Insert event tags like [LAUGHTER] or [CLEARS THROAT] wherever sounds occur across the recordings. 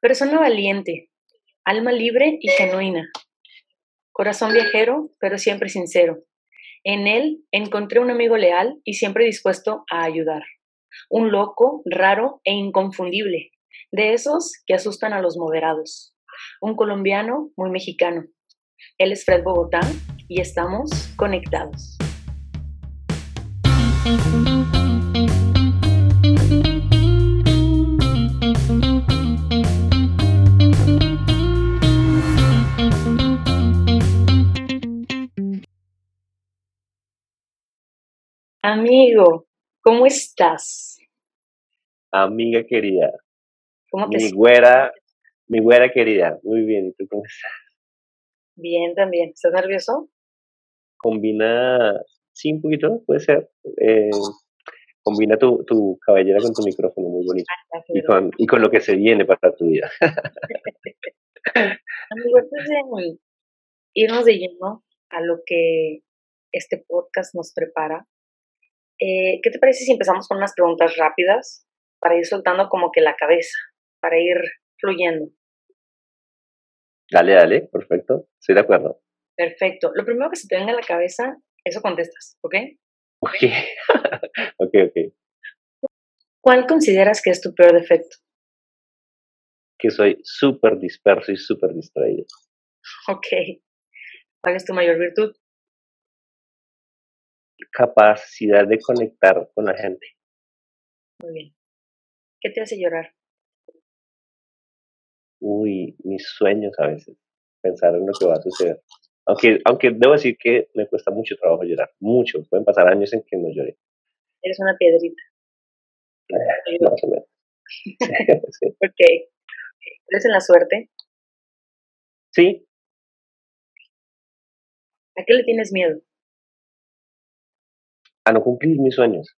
Persona valiente, alma libre y genuina. Corazón viajero, pero siempre sincero. En él encontré un amigo leal y siempre dispuesto a ayudar. Un loco, raro e inconfundible, de esos que asustan a los moderados. Un colombiano muy mexicano. Él es Fred Bogotá y estamos conectados. Amigo, ¿cómo estás? Amiga querida. ¿Cómo te Mi güera, mi güera querida. Muy bien, ¿y tú cómo estás? Bien, también. ¿Estás nervioso? Combina, sí, un poquito, puede ser. Eh, combina tu, tu cabellera con tu micrófono, muy bonito. Ah, Y con, y con lo que se viene para tu vida. [LAUGHS] Amigo, de irnos de lleno a lo que este podcast nos prepara, eh, ¿qué te parece si empezamos con unas preguntas rápidas para ir soltando como que la cabeza, para ir fluyendo? Dale, dale, perfecto. Estoy de acuerdo. Perfecto. Lo primero que se te venga a la cabeza, eso contestas, ¿ok? Ok, [LAUGHS] ok, ok. ¿Cuál consideras que es tu peor defecto? Que soy súper disperso y súper distraído. Ok. ¿Cuál es tu mayor virtud? Capacidad de conectar con la gente. Muy bien. ¿Qué te hace llorar? Uy, mis sueños a veces. Pensar en lo que va a suceder. Aunque, aunque debo decir que me cuesta mucho trabajo llorar. Mucho. Pueden pasar años en que no llore. Eres una piedrita. Más o menos. [LAUGHS] sí. [LAUGHS] Ok. ¿Crees en la suerte? Sí, ¿A qué le tienes miedo? A no cumplir mis sueños.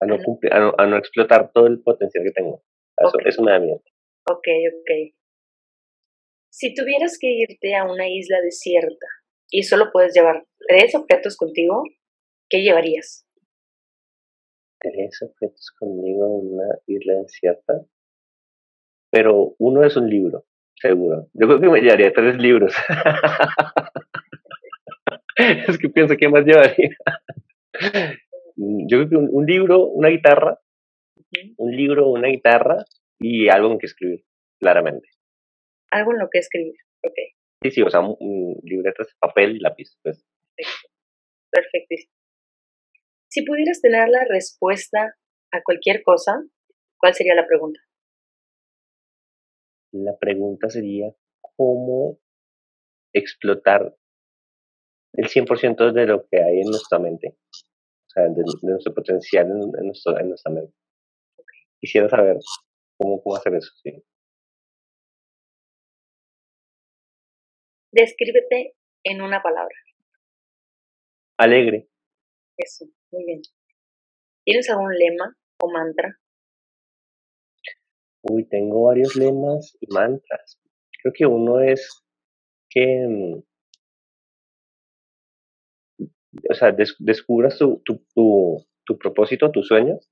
A no, cumplir, a no, a no explotar todo el potencial que tengo. Eso, Ok. eso me da miedo. Ok, ok. Si tuvieras que irte a una isla desierta y solo puedes llevar tres objetos contigo, ¿qué llevarías? Tres objetos conmigo en una isla desierta. Pero uno es un libro, seguro. Yo creo que me llevaría tres libros. [LAUGHS] pienso que más llevaría. Yo creo que un, un libro, una guitarra, un libro, una guitarra y algo en que escribir, claramente. Algo en lo que escribir. Ok, Sí, sí, o sea, libretas, papel y lápiz. Pues. perfectísimo. Si pudieras tener la respuesta a cualquier cosa, ¿cuál sería la pregunta? La pregunta sería, ¿cómo explotar el 100% de lo que hay en nuestra mente? O sea, de, de nuestro potencial en, en nuestro- en nuestra mente. Quisiera saber cómo, cómo hacer eso, sí. Descríbete en una palabra. Alegre. Eso, muy bien. ¿Tienes algún lema o mantra? Uy, tengo varios lemas y mantras. Creo que uno es que, mm, o sea, des- descubras tu, tu, tu, tu propósito, tus sueños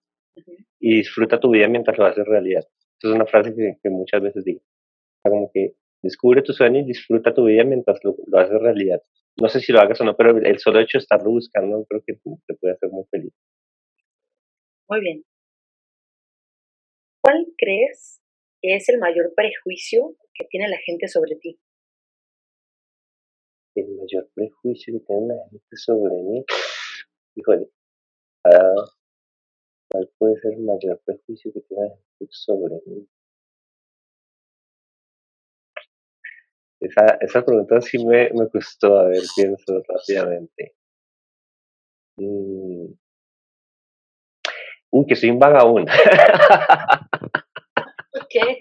y disfruta tu vida mientras lo haces realidad. Esa es una frase que, que muchas veces digo. O sea, como que descubre tu sueño y disfruta tu vida mientras lo, lo haces realidad. No sé si lo hagas o no, pero el solo hecho de estarlo buscando creo que te puede hacer muy feliz. Muy bien. ¿Cuál crees que es el mayor prejuicio que tiene la gente sobre ti? El mayor prejuicio que tiene la gente sobre mí, híjole, ah, ¿cuál puede ser el mayor prejuicio que tiene la gente sobre mí? Esa, esa pregunta sí me, me costó, a ver, pienso rápidamente. Mm. Uy, que soy un vagabundo. [LAUGHS] ¿Qué?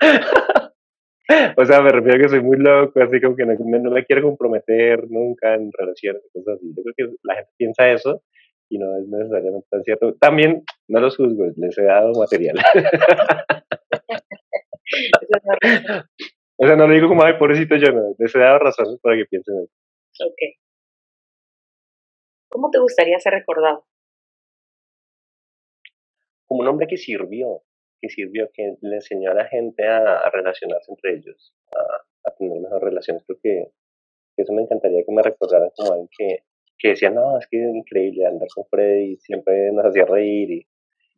[LAUGHS] [LAUGHS] o sea, me refiero a que soy muy loco, así como que no, no me quiero comprometer nunca en relaciones, cosas así. Yo creo que la gente piensa eso y no es necesariamente tan cierto. También no los juzgo, les he dado material. [LAUGHS] O sea, no lo digo como, ay, pobrecito yo, no, les he dado razones para que piensen eso. Ok. ¿Cómo te gustaría ser recordado? Como un hombre que sirvió, que sirvió, que le enseñó a la gente a, relacionarse entre ellos, a, tener mejores relaciones. Creo que, eso me encantaría que me recordaran como alguien que, que decía, no, es que es increíble andar con Freddy, siempre nos hacía reír y,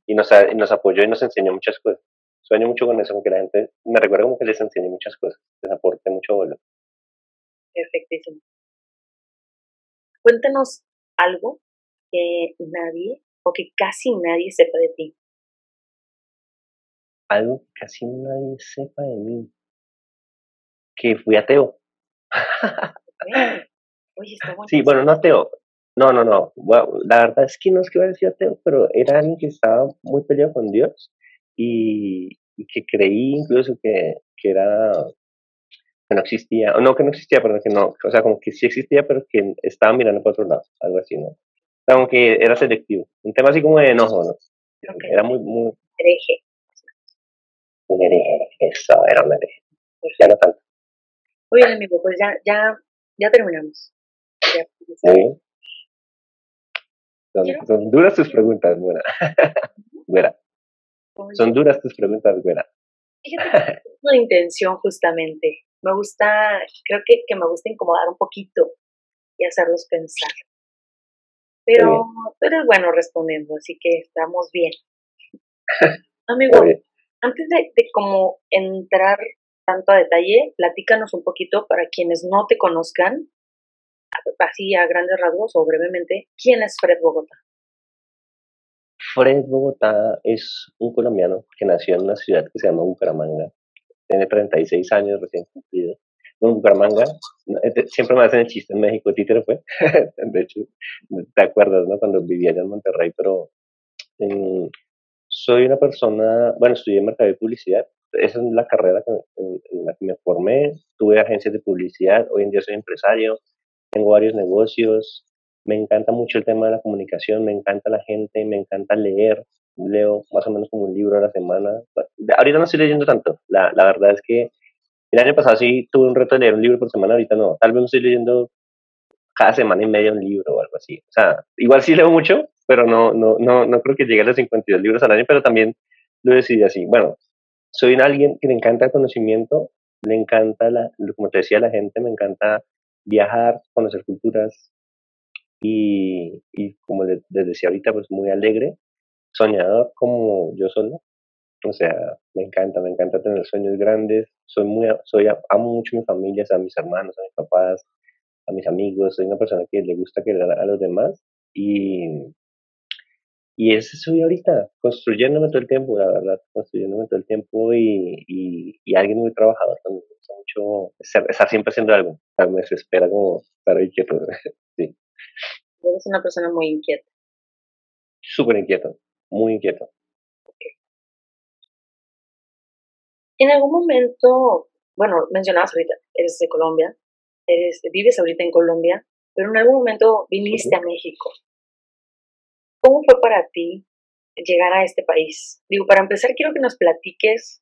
y, nos, apoyó y nos enseñó muchas cosas. Sueño mucho con eso, con que la gente me recuerda como que les enseñé muchas cosas, les aporte mucho valor. Perfectísimo. Cuéntanos algo que nadie o que casi nadie sepa de ti. Algo que casi nadie sepa de mí. Que fui ateo. Oye, está [LAUGHS] bueno. Sí, bueno, no ateo. No, no, no. la verdad es que no es que iba a decir ateo, pero era alguien que estaba muy peleado con Dios y, que creí incluso que, que era que no existía, o no que no existía, pero que no, o sea, como que sí existía, pero que estaba mirando para otro lado, algo así, ¿no? como que era selectivo. Un tema así como de enojo, ¿no? Era muy, muy... Un hereje, eso, era un hereje. Ya no tanto. Muy bien, amigo, pues ya, ya, ya terminamos. Ya, Son, duras tus preguntas, buena. buena. [LAUGHS] Son duras tus preguntas, buena. Fíjate, una intención justamente. Me gusta, creo que, que me gusta incomodar un poquito y hacerlos pensar. Pero tú eres bueno respondiendo, así que estamos bien. [LAUGHS] Amigo, antes de, de como entrar tanto a detalle, platícanos un poquito para quienes no te conozcan, así a grandes rasgos o brevemente, ¿quién es Fred Bogotá? Fred Bogotá es un colombiano que nació en una ciudad que se llama Bucaramanga. Tiene 36 años recién cumplido. En Bucaramanga, eh, siempre me hacen el chiste en México, títere fue. [LAUGHS] de hecho, te acuerdas, ¿no? Cuando vivía allá en Monterrey, pero soy una persona, bueno, estudié mercado de publicidad. Esa es la carrera en, en la que me formé. Tuve agencias de publicidad. Hoy en día soy empresario. Tengo varios negocios me encanta mucho el tema de la comunicación, me encanta la gente, me encanta leer, leo más o menos como un libro a la semana. Ahorita no estoy leyendo tanto, la, la verdad es que el año pasado sí tuve un reto de leer un libro por semana, ahorita no, tal vez no estoy leyendo cada semana y media un libro o algo así. O sea, igual sí leo mucho, pero no, no, no, no creo que llegue a los 52 libros al año, pero también lo decidí así. Bueno, soy alguien que le encanta el conocimiento, le encanta, la, como te decía, la gente, me encanta viajar, conocer culturas, y, y como les, decía ahorita, pues muy alegre, soñador como yo solo. O sea, me encanta, me encanta tener sueños grandes. Soy muy, soy, amo mucho a mi familia, a mis hermanos, a mis papás, a mis amigos. Soy una persona que le gusta querer a los demás y, y eso soy ahorita, construyéndome todo el tiempo, la verdad, construyéndome todo el tiempo y, y, y alguien muy trabajador. Me gusta mucho estar, siempre haciendo algo. O sea, me desespera como estar quieto. [LAUGHS] sí. Eres una persona muy inquieta. Súper inquieto, muy inquieto. En algún momento, bueno, mencionabas ahorita, eres de Colombia, eres, vives ahorita en Colombia, pero en algún momento viniste a México. ¿Cómo fue para ti llegar a este país? Digo, para empezar, quiero que nos platiques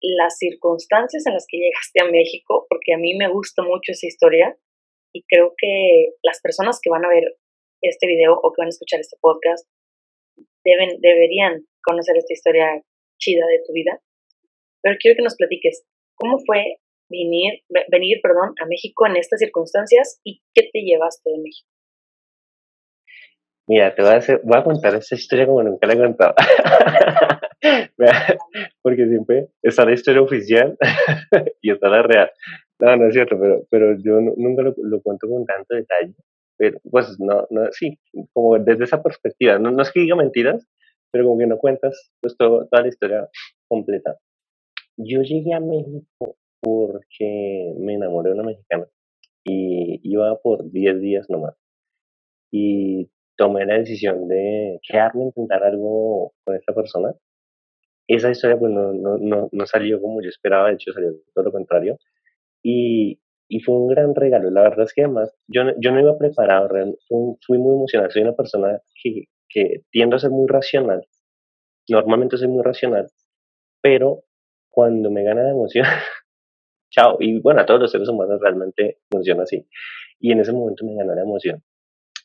las circunstancias en las que llegaste a México, porque a mí me gusta mucho esa historia y creo que las personas que van a ver este video o que van a escuchar este podcast deben, deberían conocer esta historia chida de tu vida. Pero quiero que nos platiques cómo fue venir, venir perdón, a México en estas circunstancias y qué te llevaste de México. Mira, te voy a, hacer, voy a contar esta historia como nunca la he contado. [LAUGHS] Porque siempre está la historia oficial [LAUGHS] y está la real. No, no es cierto, pero, pero yo nunca lo, lo, cuento con tanto detalle. Pero, pues no, no, sí, como desde esa perspectiva. No, no es que diga mentiras, pero como que no cuentas pues toda la historia completa. Yo llegué a México porque me enamoré de una mexicana y iba por 10 días nomás. Y tomé la decisión de quedarme intentar algo con esta persona. Esa historia pues no, no, no, no salió como yo esperaba, de hecho salió todo lo contrario. Y, y fue un gran regalo. La verdad es que además yo, yo no iba preparado, fui, muy emocionado. Soy una persona que, que tiendo a ser muy racional. Normalmente soy muy racional, pero cuando me gana la emoción, [LAUGHS] chao. Y bueno, a todos los seres humanos realmente funciona así. Y en ese momento me ganó la emoción.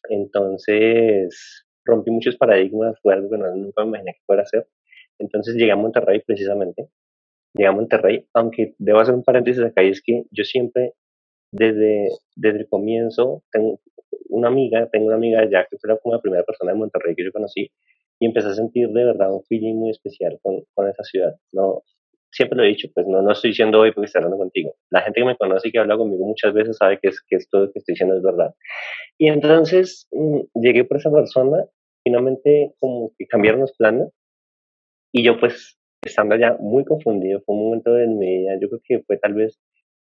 Entonces rompí muchos paradigmas, fue algo que no, nunca me imaginé que fuera hacer. Entonces llegué a Monterrey precisamente, llegué a Monterrey, aunque debo hacer un paréntesis acá y es que yo siempre, desde, desde el comienzo, tengo una amiga, tengo una amiga ya que fue como la primera persona de Monterrey que yo conocí y empecé a sentir de verdad un feeling muy especial con, con esa ciudad. No, siempre lo he dicho, pues no, no estoy diciendo hoy porque estoy hablando contigo. La gente que me conoce y que habla conmigo muchas veces sabe que, es, que esto que estoy diciendo es verdad. Y entonces mm, llegué por esa persona, finalmente como que cambiaron los planes y yo pues estando ya muy confundido, fue un momento de mi vida, yo creo que fue tal vez,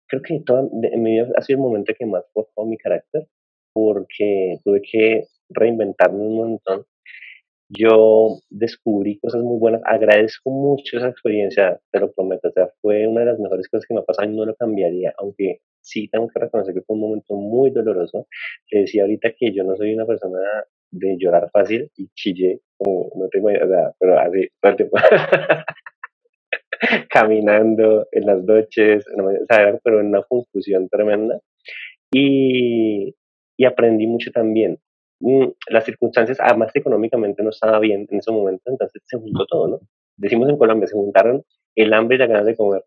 creo que toda, en mi vida ha sido el momento que más forjó mi carácter porque tuve que reinventarme un montón yo descubrí cosas muy buenas. Agradezco mucho esa experiencia, te lo prometo. O sea, fue una de las mejores cosas que me ha pasado y no lo cambiaría, aunque sí tengo que reconocer que fue un momento muy doloroso. Te decía ahorita que yo no soy una persona de llorar fácil y chillé, como no tengo idea, pero así, [LAUGHS] caminando en las noches, o sea, pero en una confusión tremenda. Y aprendí mucho también. Mm, las circunstancias, además económicamente no estaba bien en ese momento, entonces se juntó todo, ¿no? Decimos en Colombia, se juntaron el hambre y la ganas de comer.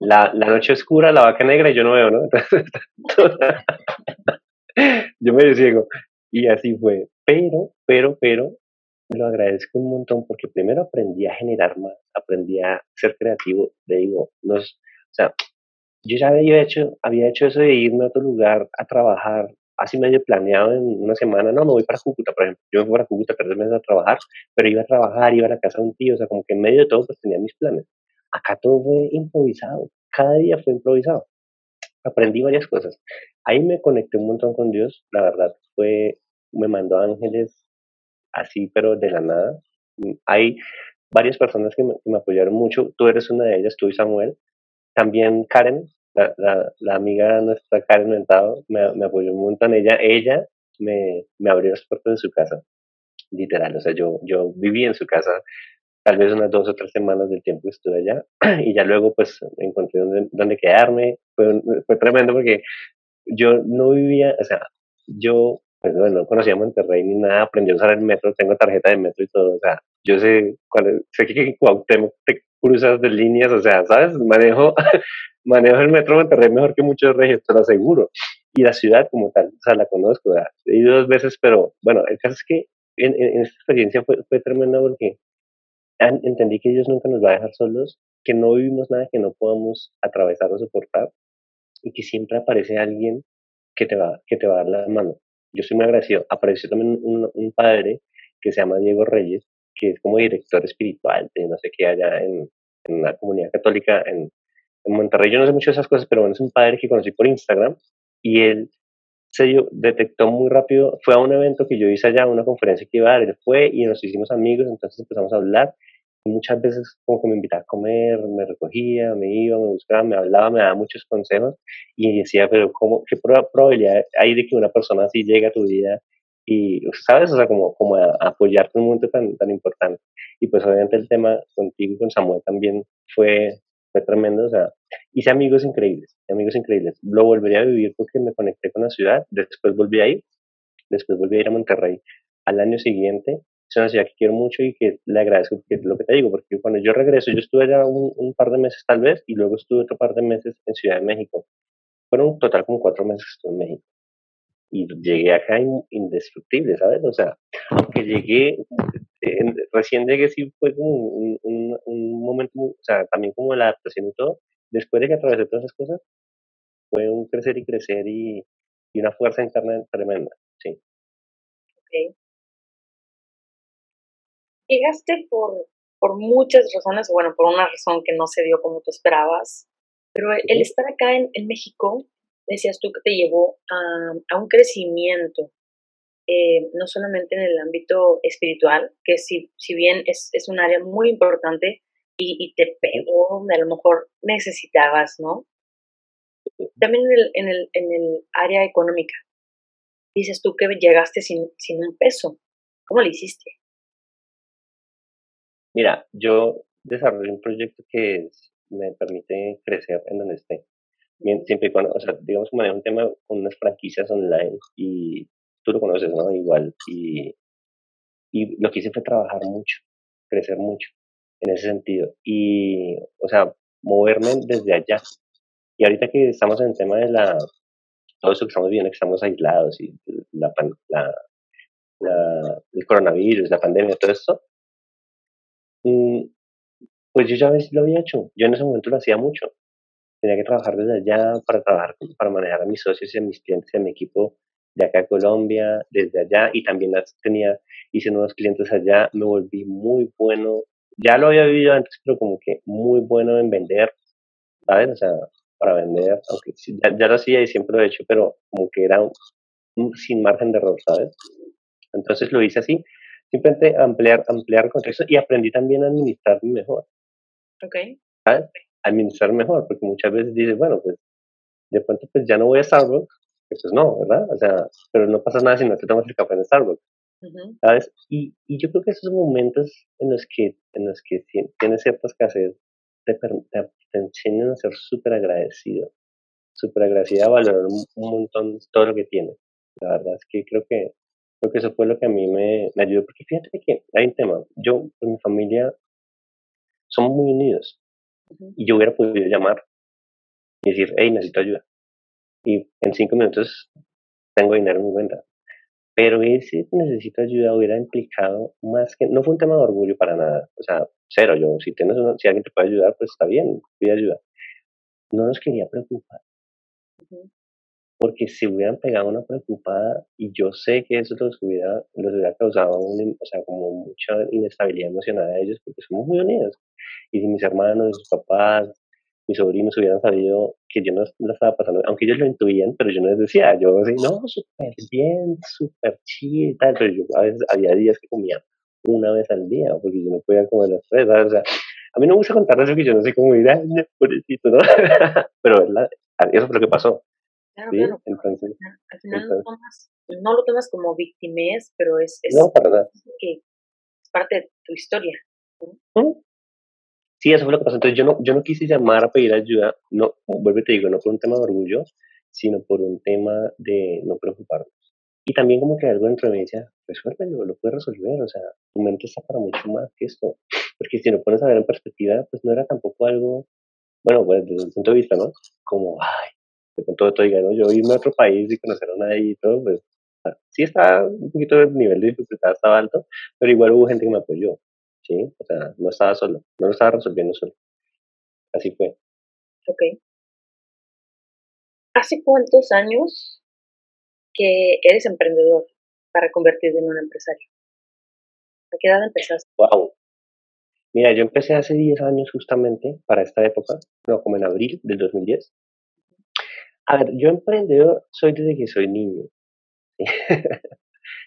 La, la noche oscura, la vaca negra y yo no veo, ¿no? [LAUGHS] yo me ciego. Y así fue. Pero, pero, pero, lo agradezco un montón porque primero aprendí a generar más, aprendí a ser creativo. Le digo, nos, o sea, yo ya había hecho, había hecho eso de irme a otro lugar a trabajar así medio planeado en una semana, no, me voy para Cúcuta, por ejemplo, yo me fui para Cúcuta tres meses a trabajar, pero iba a trabajar, iba a la casa de un tío, o sea, como que en medio de todo pues tenía mis planes. Acá todo fue improvisado, cada día fue improvisado. Aprendí varias cosas. Ahí me conecté un montón con Dios, la verdad, fue, me mandó ángeles así, pero de la nada. Hay varias personas que me, que me apoyaron mucho, tú eres una de ellas, tú y Samuel, también Karen, la, la, amiga nuestra Karen Mentado me, me, apoyó un montón. Ella, ella me, me abrió las puertas de su casa, literal. O sea, yo, yo viví en su casa tal vez unas dos o tres semanas del tiempo que estuve allá [CLEARS THROAT] y ya luego pues encontré donde, donde quedarme. Fue, tremendo porque yo no vivía, o sea, yo pues bueno, no conocía Monterrey ni nada, aprendí a usar el metro, tengo tarjeta de metro y todo, o sea, yo sé cuál sé que en Cuauhtémoc te cruzas de líneas, o sea, ¿sabes? Manejo [LAUGHS] manejo el metro Monterrey mejor que muchos regios, te lo aseguro. Y la ciudad como tal, o sea, la conozco, he ido dos veces, pero bueno, el caso es que en, en, esta experiencia fue, fue tremenda porque entendí que Dios nunca nos va a dejar solos, que no vivimos nada que no podamos atravesar o soportar y que siempre aparece alguien que te va, que te va a dar la mano. Yo estoy muy agradecido. Apareció también un, un padre que se llama Diego Reyes, que es como director espiritual de no sé qué allá en, en la comunidad católica en, en Monterrey yo no sé mucho de esas cosas, pero bueno, es un padre que conocí por Instagram y él se detectó muy rápido, fue a un evento que yo hice allá, una conferencia que iba a dar, él fue y nos hicimos amigos, entonces empezamos a hablar y muchas veces como que me invitaba a comer, me recogía, me iba, me buscaba, me hablaba, me daba muchos consejos y decía, pero ¿cómo, ¿qué probabilidad hay de que una persona así llegue a tu vida y, ¿sabes? O sea, como, como apoyarte en un momento tan, tan importante. Y pues obviamente el tema contigo y con Samuel también fue tremendo, o sea, hice amigos increíbles, amigos increíbles. Lo volvería a vivir porque me conecté con la ciudad, después volví a ir, después volví a ir a Monterrey al año siguiente. Es una ciudad que quiero mucho y que le agradezco porque lo que te digo, porque cuando yo regreso, yo estuve allá un, un par de meses tal vez y luego estuve otro par de meses en Ciudad de México. Fueron total como cuatro meses que estuve en México y llegué acá indestructible, ¿sabes? O sea, aunque llegué, recién llegué sí fue como un, un, un, momento, o sea, también como la adaptación y todo, después de que atravesé todas esas cosas, fue un crecer y crecer y, y una fuerza interna tremenda, sí. Ok. Llegaste por, por muchas razones, bueno, por una razón que no se dio como tú esperabas, pero el, estar acá en, en México decías tú que te llevó a, un crecimiento, eh, no solamente en el ámbito espiritual, que si, si bien es, es un área muy importante y, te pegó donde a lo mejor necesitabas, ¿no? También en el, en el, en el área económica. Dices tú que llegaste sin, sin un peso. ¿Cómo lo hiciste? Mira, yo desarrollé un proyecto que me permite crecer en donde esté siempre y cuando, o sea, digamos que manejo un tema con unas franquicias online y tú lo conoces, ¿no? Igual. Y, y lo que hice fue trabajar mucho, crecer mucho. en ese sentido. Y, o sea, moverme desde allá. Y ahorita que estamos en el tema de la, todo eso que estamos viendo, que estamos aislados y la, la, la, el coronavirus, la pandemia, todo esto, mm, pues yo ya lo había hecho. Yo en ese momento lo hacía mucho. Tenía que trabajar desde allá para trabajar, para manejar a mis socios y a mis clientes y a mi equipo de acá a Colombia, desde allá, y también las tenía, hice nuevos clientes allá, me volví muy bueno. Ya lo había vivido antes, pero como que muy bueno en vender, ¿sabes? O sea, para vender, aunque ya, ya lo hacía y siempre lo he hecho, pero como que era sin margen de error, ¿sabes? Entonces lo hice así, simplemente ampliar, ampliar el contexto y aprendí también a administrar mejor. Ok. ¿Sabes? Administrar mejor, porque muchas veces dices, bueno, pues de pronto pues ya no voy a Starbucks, pues no, ¿verdad? O sea, pero no pasa nada si no te tomas el café en Starbucks. ¿Sabes? Y, y, yo creo que esos momentos en los que, en los que tienes ciertas escasez te, te, te enseñan a ser súper agradecido, súper agradecido a valorar un, un, montón todo lo que tienes. La verdad es que creo que creo que eso fue lo que a mí me, me ayudó, porque fíjate que hay un tema, yo, con mi familia, somos muy unidos, y yo hubiera podido llamar y decir, hey, necesito ayuda, y en cinco minutos tengo dinero en mi cuenta. Pero ese necesito ayuda hubiera implicado más que, no fue un tema de orgullo para nada, o sea, cero, yo, si tienes una, si alguien te puede ayudar, pues está bien, pide ayuda. No nos quería preocupar porque si hubieran pegado una preocupada y yo sé que eso los hubiera, los hubiera causado un, o sea, como mucha inestabilidad emocional a ellos porque somos muy unidos. Y si mis hermanos, mis papás, mis sobrinos hubieran sabido que yo no la estaba pasando, aunque ellos lo intuían, pero yo no les decía, yo así, no, súper bien, súper chido y tal, pero yo a veces había días que comía una vez al día, porque yo no podía comer las tres, O sea, a mí no me gusta contar eso que yo no sé cómo ir, ay, pobrecito, ¿no? [LAUGHS] pero eso fue lo que pasó. Claro, claro. Entonces, al final no, tomas, no, lo tomas como victimez, pero es, es, no, para nada. que es parte de tu historia. Sí, eso fue lo que pasó. Entonces yo no, yo no quise llamar a pedir ayuda, no, vuelvo y te digo, no por un tema de orgullo, sino por un tema de no preocuparnos. Y también como que algo dentro de mí decía, resuélvelo, lo puedes resolver, o sea, tu mente está para mucho más que esto. Porque si lo pones a ver en perspectiva, pues no era tampoco algo, bueno, pues desde el punto de vista, ¿no? Como, ay, de pronto todo diga, ¿no? yo irme a otro país y conocer a nadie y todo, pues sí estaba un poquito el nivel de dificultad estaba alto, pero igual hubo gente que me apoyó, ¿sí? O sea, no estaba solo, no lo estaba resolviendo solo. Así fue. Ok. ¿Hace cuántos años que eres emprendedor para convertirte en un empresario? ¿A qué edad empezaste? Wow. Mira, yo empecé hace 10 años justamente para esta época, no, como en abril del 2010. A ver, yo emprendedor soy desde que soy niño. [LAUGHS]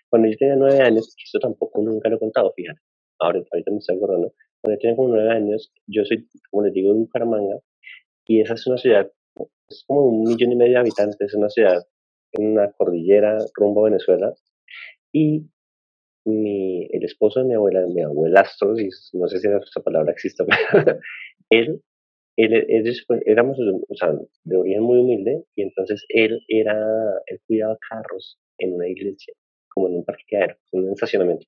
Cuando yo tenía nueve años, esto tampoco nunca lo he contado, fíjate. Ahora, ahorita me estoy acordando. Cuando yo tenía como nueve años, yo soy, como les digo, de Bucaramanga, y esa es una ciudad, es como un millón y medio de habitantes, es una ciudad en una cordillera rumbo a Venezuela. Y mi, el esposo de mi abuela, mi abuelastro, y no sé si esa palabra existe, pero [LAUGHS] él él, pues, éramos o sea, de origen muy humilde y entonces él era, él cuidaba carros en una iglesia, como en un parqueadero, en un estacionamiento.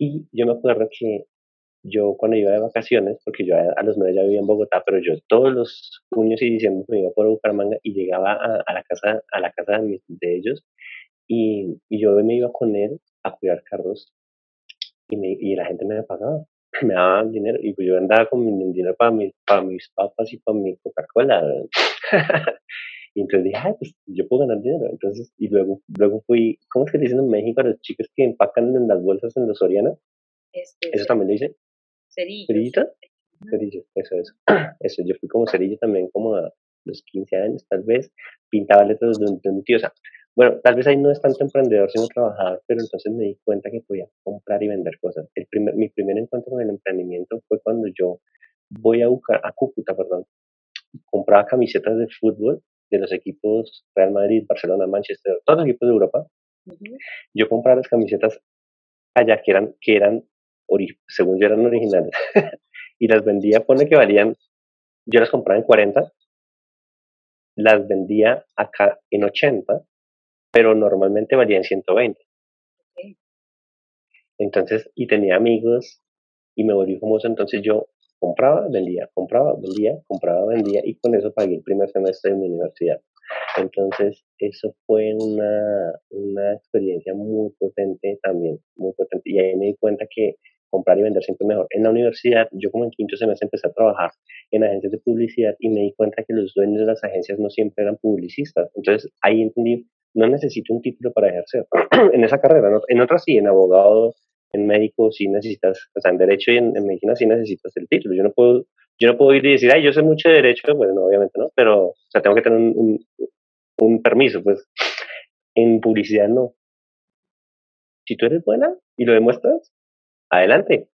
Y yo me acuerdo que yo cuando iba de vacaciones, porque yo a, los nueve ya vivía en Bogotá, pero yo todos los junio y diciembre me iba por Bucaramanga y llegaba a, la casa, a la casa de, ellos y, y, yo me iba con él a cuidar carros y, me, y la gente me pagaba. [LAUGHS] me daban dinero y pues yo andaba con mi dinero para mis, para mis papas y para mi Coca-Cola. [LAUGHS] y entonces dije, ay, pues yo puedo ganar dinero. Entonces, y luego, luego fui, ¿cómo es que dicen en México a los chicos que empacan en las bolsas en los Soriana? Este, ¿Eso también lo hice? Cerillo. ¿Cerillito? Cerillo, eso, eso. [CLEARS THROAT] Eso, yo fui como cerillo también como a los 15 años, tal vez. Pintaba letras de un, de un tío. O sea, bueno, tal vez ahí no es tanto emprendedor, sino trabajador, pero entonces me di cuenta que podía comprar y vender cosas. El primer, mi primer encuentro con el emprendimiento fue cuando yo voy a, buscar, a Cúcuta, perdón, compraba camisetas de fútbol de los equipos Real Madrid, Barcelona, Manchester, todos los equipos de Europa. Yo compraba las camisetas allá que eran, que eran según yo eran originales, [LAUGHS] y las vendía, pone que valían, yo las compraba en 40, las vendía acá en 80 pero normalmente valía en 120. Entonces, y tenía amigos y me volví famoso, entonces yo compraba, vendía, compraba, vendía, compraba, vendía y con eso pagué el primer semestre de mi universidad. Entonces, eso fue una, una experiencia muy potente también, muy potente. Y ahí me di cuenta que comprar y vender siempre mejor. En la universidad, yo como en quinto semestre empecé a trabajar en agencias de publicidad y me di cuenta que los dueños de las agencias no siempre eran publicistas. Entonces, ahí entendí, no necesito un título para ejercer [CLEARS THROAT] en esa carrera. En otras sí, en abogado, en médico sí necesitas, o sea, en derecho y en, medicina sí necesitas el título. Yo no puedo, yo no puedo ir y decir, ay, yo sé mucho de derecho, bueno, no, obviamente no, pero, o sea, tengo que tener un, un, permiso, pues. En publicidad no. Si tú eres buena y lo demuestras, adelante.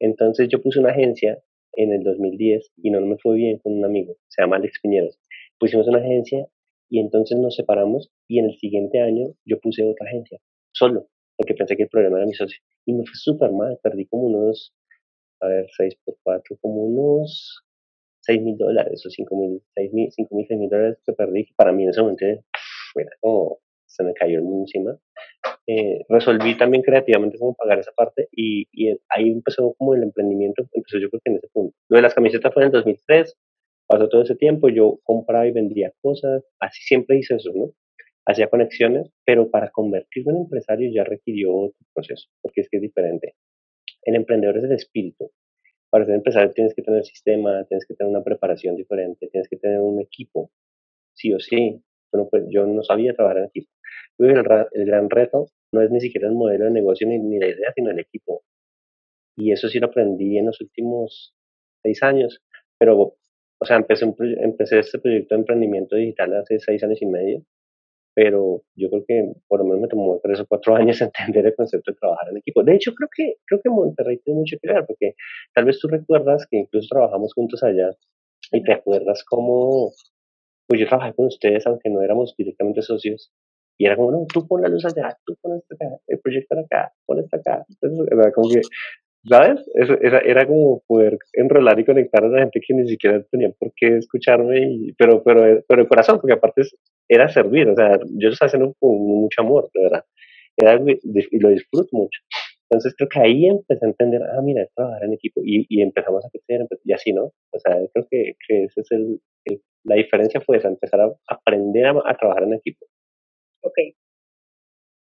Entonces yo puse una agencia en el 2010 y no, me fue bien con un amigo, se llama Alex Piñeros. Pusimos una agencia y entonces nos separamos y en el siguiente año yo puse otra agencia, solo, porque pensé que el problema era mi socio. Y me fue súper mal, perdí como unos, a ver, 6 por 4, como unos 6 mil dólares o 5 mil, 6 mil, 5 mil, 6 mil dólares que perdí, para mí en ese momento era como, se me cayó el mundo encima. Eh, resolví también creativamente cómo pagar esa parte y, y, ahí empezó como el emprendimiento, empezó yo creo que en ese punto. Lo de las camisetas fue en el 2003, pasó todo ese tiempo, yo compraba y vendía cosas, así siempre hice eso, ¿no? Hacía conexiones, pero para convertirme en empresario ya requirió otro proceso, porque es que es diferente. El emprendedor es el espíritu. Para ser empresario tienes que tener sistema, tienes que tener una preparación diferente, tienes que tener un equipo, sí o sí. Bueno, pues yo no sabía trabajar en equipo. El, el gran reto no es ni siquiera el modelo de negocio ni, ni la idea, sino el equipo. Y eso sí lo aprendí en los últimos seis años. Pero, o sea, empecé, empecé este proyecto de emprendimiento digital hace seis años y medio pero yo creo que por lo menos me tomó tres o cuatro [LAUGHS] años entender el concepto de trabajar en equipo. De hecho, creo que, creo que Monterrey tiene mucho que ver, porque tal vez tú recuerdas que incluso trabajamos juntos allá y te acuerdas cómo, pues yo trabajé con ustedes, aunque no éramos directamente socios, y era como, no, tú pon la luz allá, tú pon esta acá, el proyector acá, pon esta acá. Entonces, era como que ¿Sabes? Eso era, era como poder enrolar y conectar a la gente que ni siquiera tenía por qué escucharme, y, pero, pero, pero de corazón, porque aparte era servir, o sea, yo lo estaba haciendo con mucho amor, de verdad. Era, y lo disfruto mucho. Entonces creo que ahí empecé a entender, ah, mira, es trabajar en equipo, y, y empezamos a crecer, y así, ¿no? O sea, creo que, que esa es el, la diferencia fue esa, empezar a aprender a, a trabajar en equipo. Ok.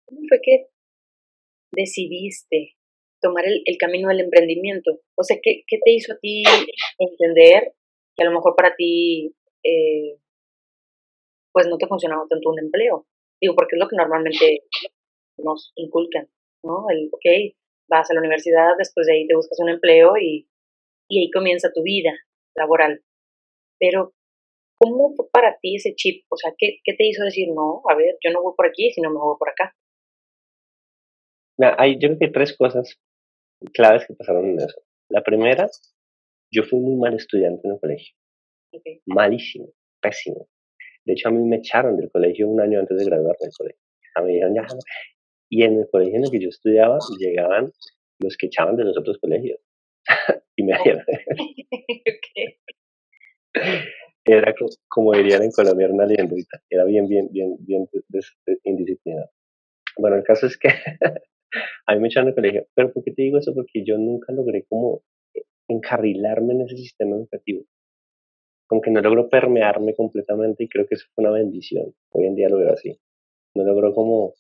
¿Cómo fue que decidiste tomar el, camino del emprendimiento? O sea, ¿qué, ¿qué, te hizo a ti entender que a lo mejor para ti eh, pues no te funcionaba tanto un empleo? Digo, porque es lo que normalmente nos inculcan, ¿no? El, ok, vas a la universidad, después de ahí te buscas un empleo y, y ahí comienza tu vida laboral. Pero, ¿cómo fue para ti ese chip? O sea, ¿qué, ¿qué te hizo decir, no, a ver, yo no voy por aquí, sino me voy por acá? hay, yo creo que hay tres cosas claves que pasaron en eso. La primera, yo fui muy mal estudiante en el colegio. Malísimo, pésimo. De hecho, a mí me echaron del colegio un año antes de graduarme del colegio. A mí me dijeron, ya, Y en el colegio en el que yo estudiaba, llegaban los que echaban de los otros colegios. [LAUGHS] y me dieron. [LAUGHS] Era como, dirían en Colombia, una leyendita. Era bien, bien, bien, bien indisciplinado. Bueno, el caso es que [LAUGHS] [LAUGHS] a mí me echaron del colegio. ¿Pero por qué te digo eso? Porque yo nunca logré como encarrilarme en ese sistema educativo. Como que no logro permearme completamente y creo que eso fue una bendición. Hoy en día lo veo así. No logro como,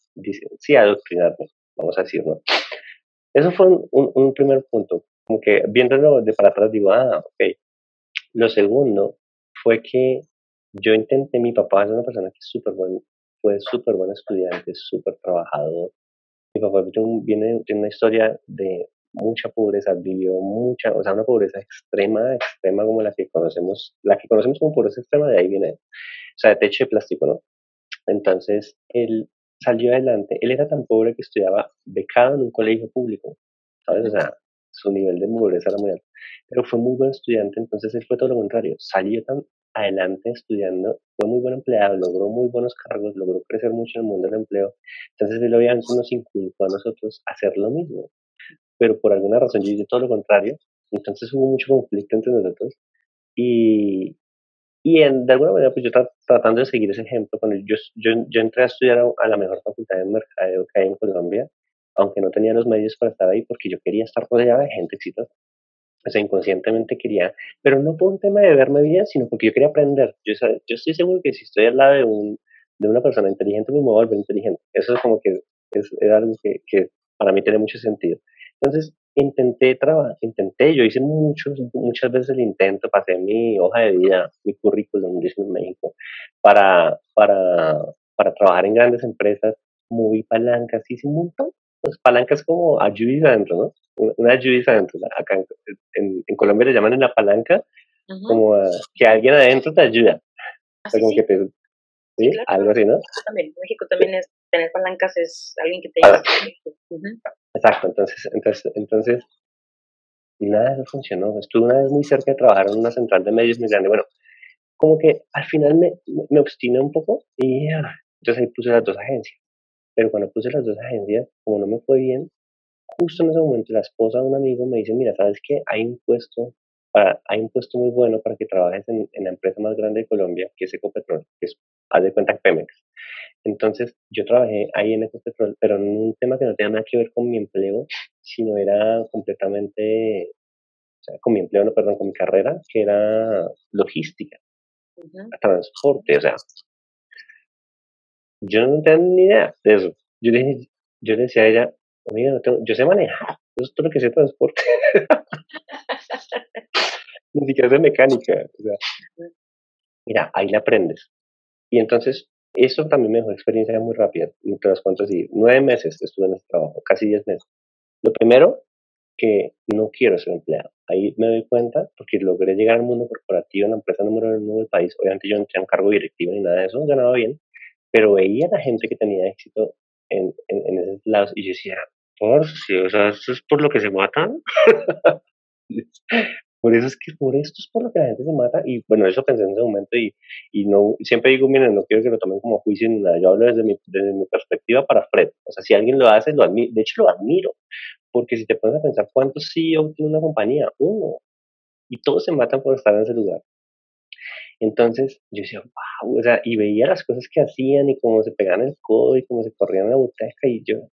sí, adoctrinarme, vamos a decir, ¿no? Eso fue un, un, primer punto. Como que viéndolo de para atrás digo, ah, ok. Lo segundo fue que yo intenté, mi papá es una persona que es súper buen, fue súper buen estudiante, súper trabajador, mi papá viene, una historia de mucha pobreza, vivió mucha, o sea, una pobreza extrema, extrema como la que conocemos, la que conocemos como pobreza extrema, de ahí viene, o sea, de techo de plástico, ¿no? Entonces, él salió adelante, él era tan pobre que estudiaba becado en un colegio público, ¿sabes? O sea, su nivel de pobreza era muy alto, pero fue muy buen estudiante, entonces él fue todo lo contrario, salió tan adelante estudiando, fue muy buen empleado, logró muy buenos cargos, logró crecer mucho en el mundo del empleo. Entonces él obviamente nos inculcó a nosotros hacer lo mismo. Pero por alguna razón yo hice todo lo contrario. Entonces hubo mucho conflicto entre nosotros. Y, y en, de alguna manera, pues yo tratando de seguir ese ejemplo, cuando yo, yo, yo entré a estudiar a, la mejor facultad de mercadeo que hay en Colombia, aunque no tenía los medios para estar ahí, porque yo quería estar rodeada de gente exitosa. O sea, inconscientemente quería, pero no por un tema de verme bien, sino porque yo quería aprender. Yo, yo estoy seguro que si estoy al lado de, un, de una persona inteligente, pues me voy a volver inteligente. Eso es como que es, algo que, que, para mí tiene mucho sentido. Entonces, intenté trabajar, intenté, yo hice muchos, muchas veces el intento, pasé mi hoja de vida, mi currículum, en México, para, para, para trabajar en grandes empresas, moví palancas, hice un montón. Pues palancas como ayudas adentro, ¿no? Una ayuda adentro. Acá en, en, Colombia le llaman en la palanca como que alguien adentro te ayuda. Ah, o como que te, ¿sí? Algo así, ¿no? También, en México también es tener palancas es alguien que te ayuda. Exacto, entonces, entonces, entonces, nada de eso funcionó. Estuve una vez muy cerca de trabajar en una central de medios muy grande. Bueno, como que al final me, me obstiné un poco y ah, entonces ahí puse las dos agencias. Pero cuando puse las dos agencias, como no me fue bien, justo en ese momento la esposa de un amigo me dice, mira, ¿sabes qué? Hay un puesto, para, hay un puesto muy bueno para que trabajes en, en la empresa más grande de Colombia, que es Ecopetrol, que es, haz de cuenta, Pemex. Entonces, yo trabajé ahí en Ecopetrol, pero en un tema que no tenía nada que ver con mi empleo, sino era completamente, o sea, con mi empleo, no, perdón, con mi carrera, que era logística, transporte, o sea, yo no tenía ni idea de eso. Yo le, yo le decía a ella, amiga, no tengo, yo sé manejar, eso es todo lo que sé transporte. [LAUGHS] ni siquiera sé mecánica. O sea, mira, ahí le aprendes. Y entonces, eso también me dejó experiencia muy rápida. Te las cuento así, nueve meses estuve en ese trabajo, casi diez meses. Lo primero, que no quiero ser empleado. Ahí me doy cuenta porque logré llegar al mundo corporativo en la empresa número uno del país. Obviamente yo no tenía un cargo directivo ni nada de eso, ganaba bien, pero veía a la gente que tenía éxito en, en, esos lados y yo decía, por si, o sea, eso es por lo que se matan. [LAUGHS] por eso es que por esto es por lo que la gente se mata y bueno, eso pensé en ese momento y, y no, siempre digo, miren, no quiero que lo tomen como juicio ni nada, yo hablo desde mi, desde mi perspectiva para Fred, o sea, si alguien lo hace, lo admiro, de hecho lo admiro, porque si te pones a pensar, ¿cuántos CEO tiene una compañía? Uno, y todos se matan por estar en ese lugar. Entonces yo decía, wow, o sea, y veía las cosas que hacían y cómo se pegaban el codo y cómo se corrían la butaca y yo,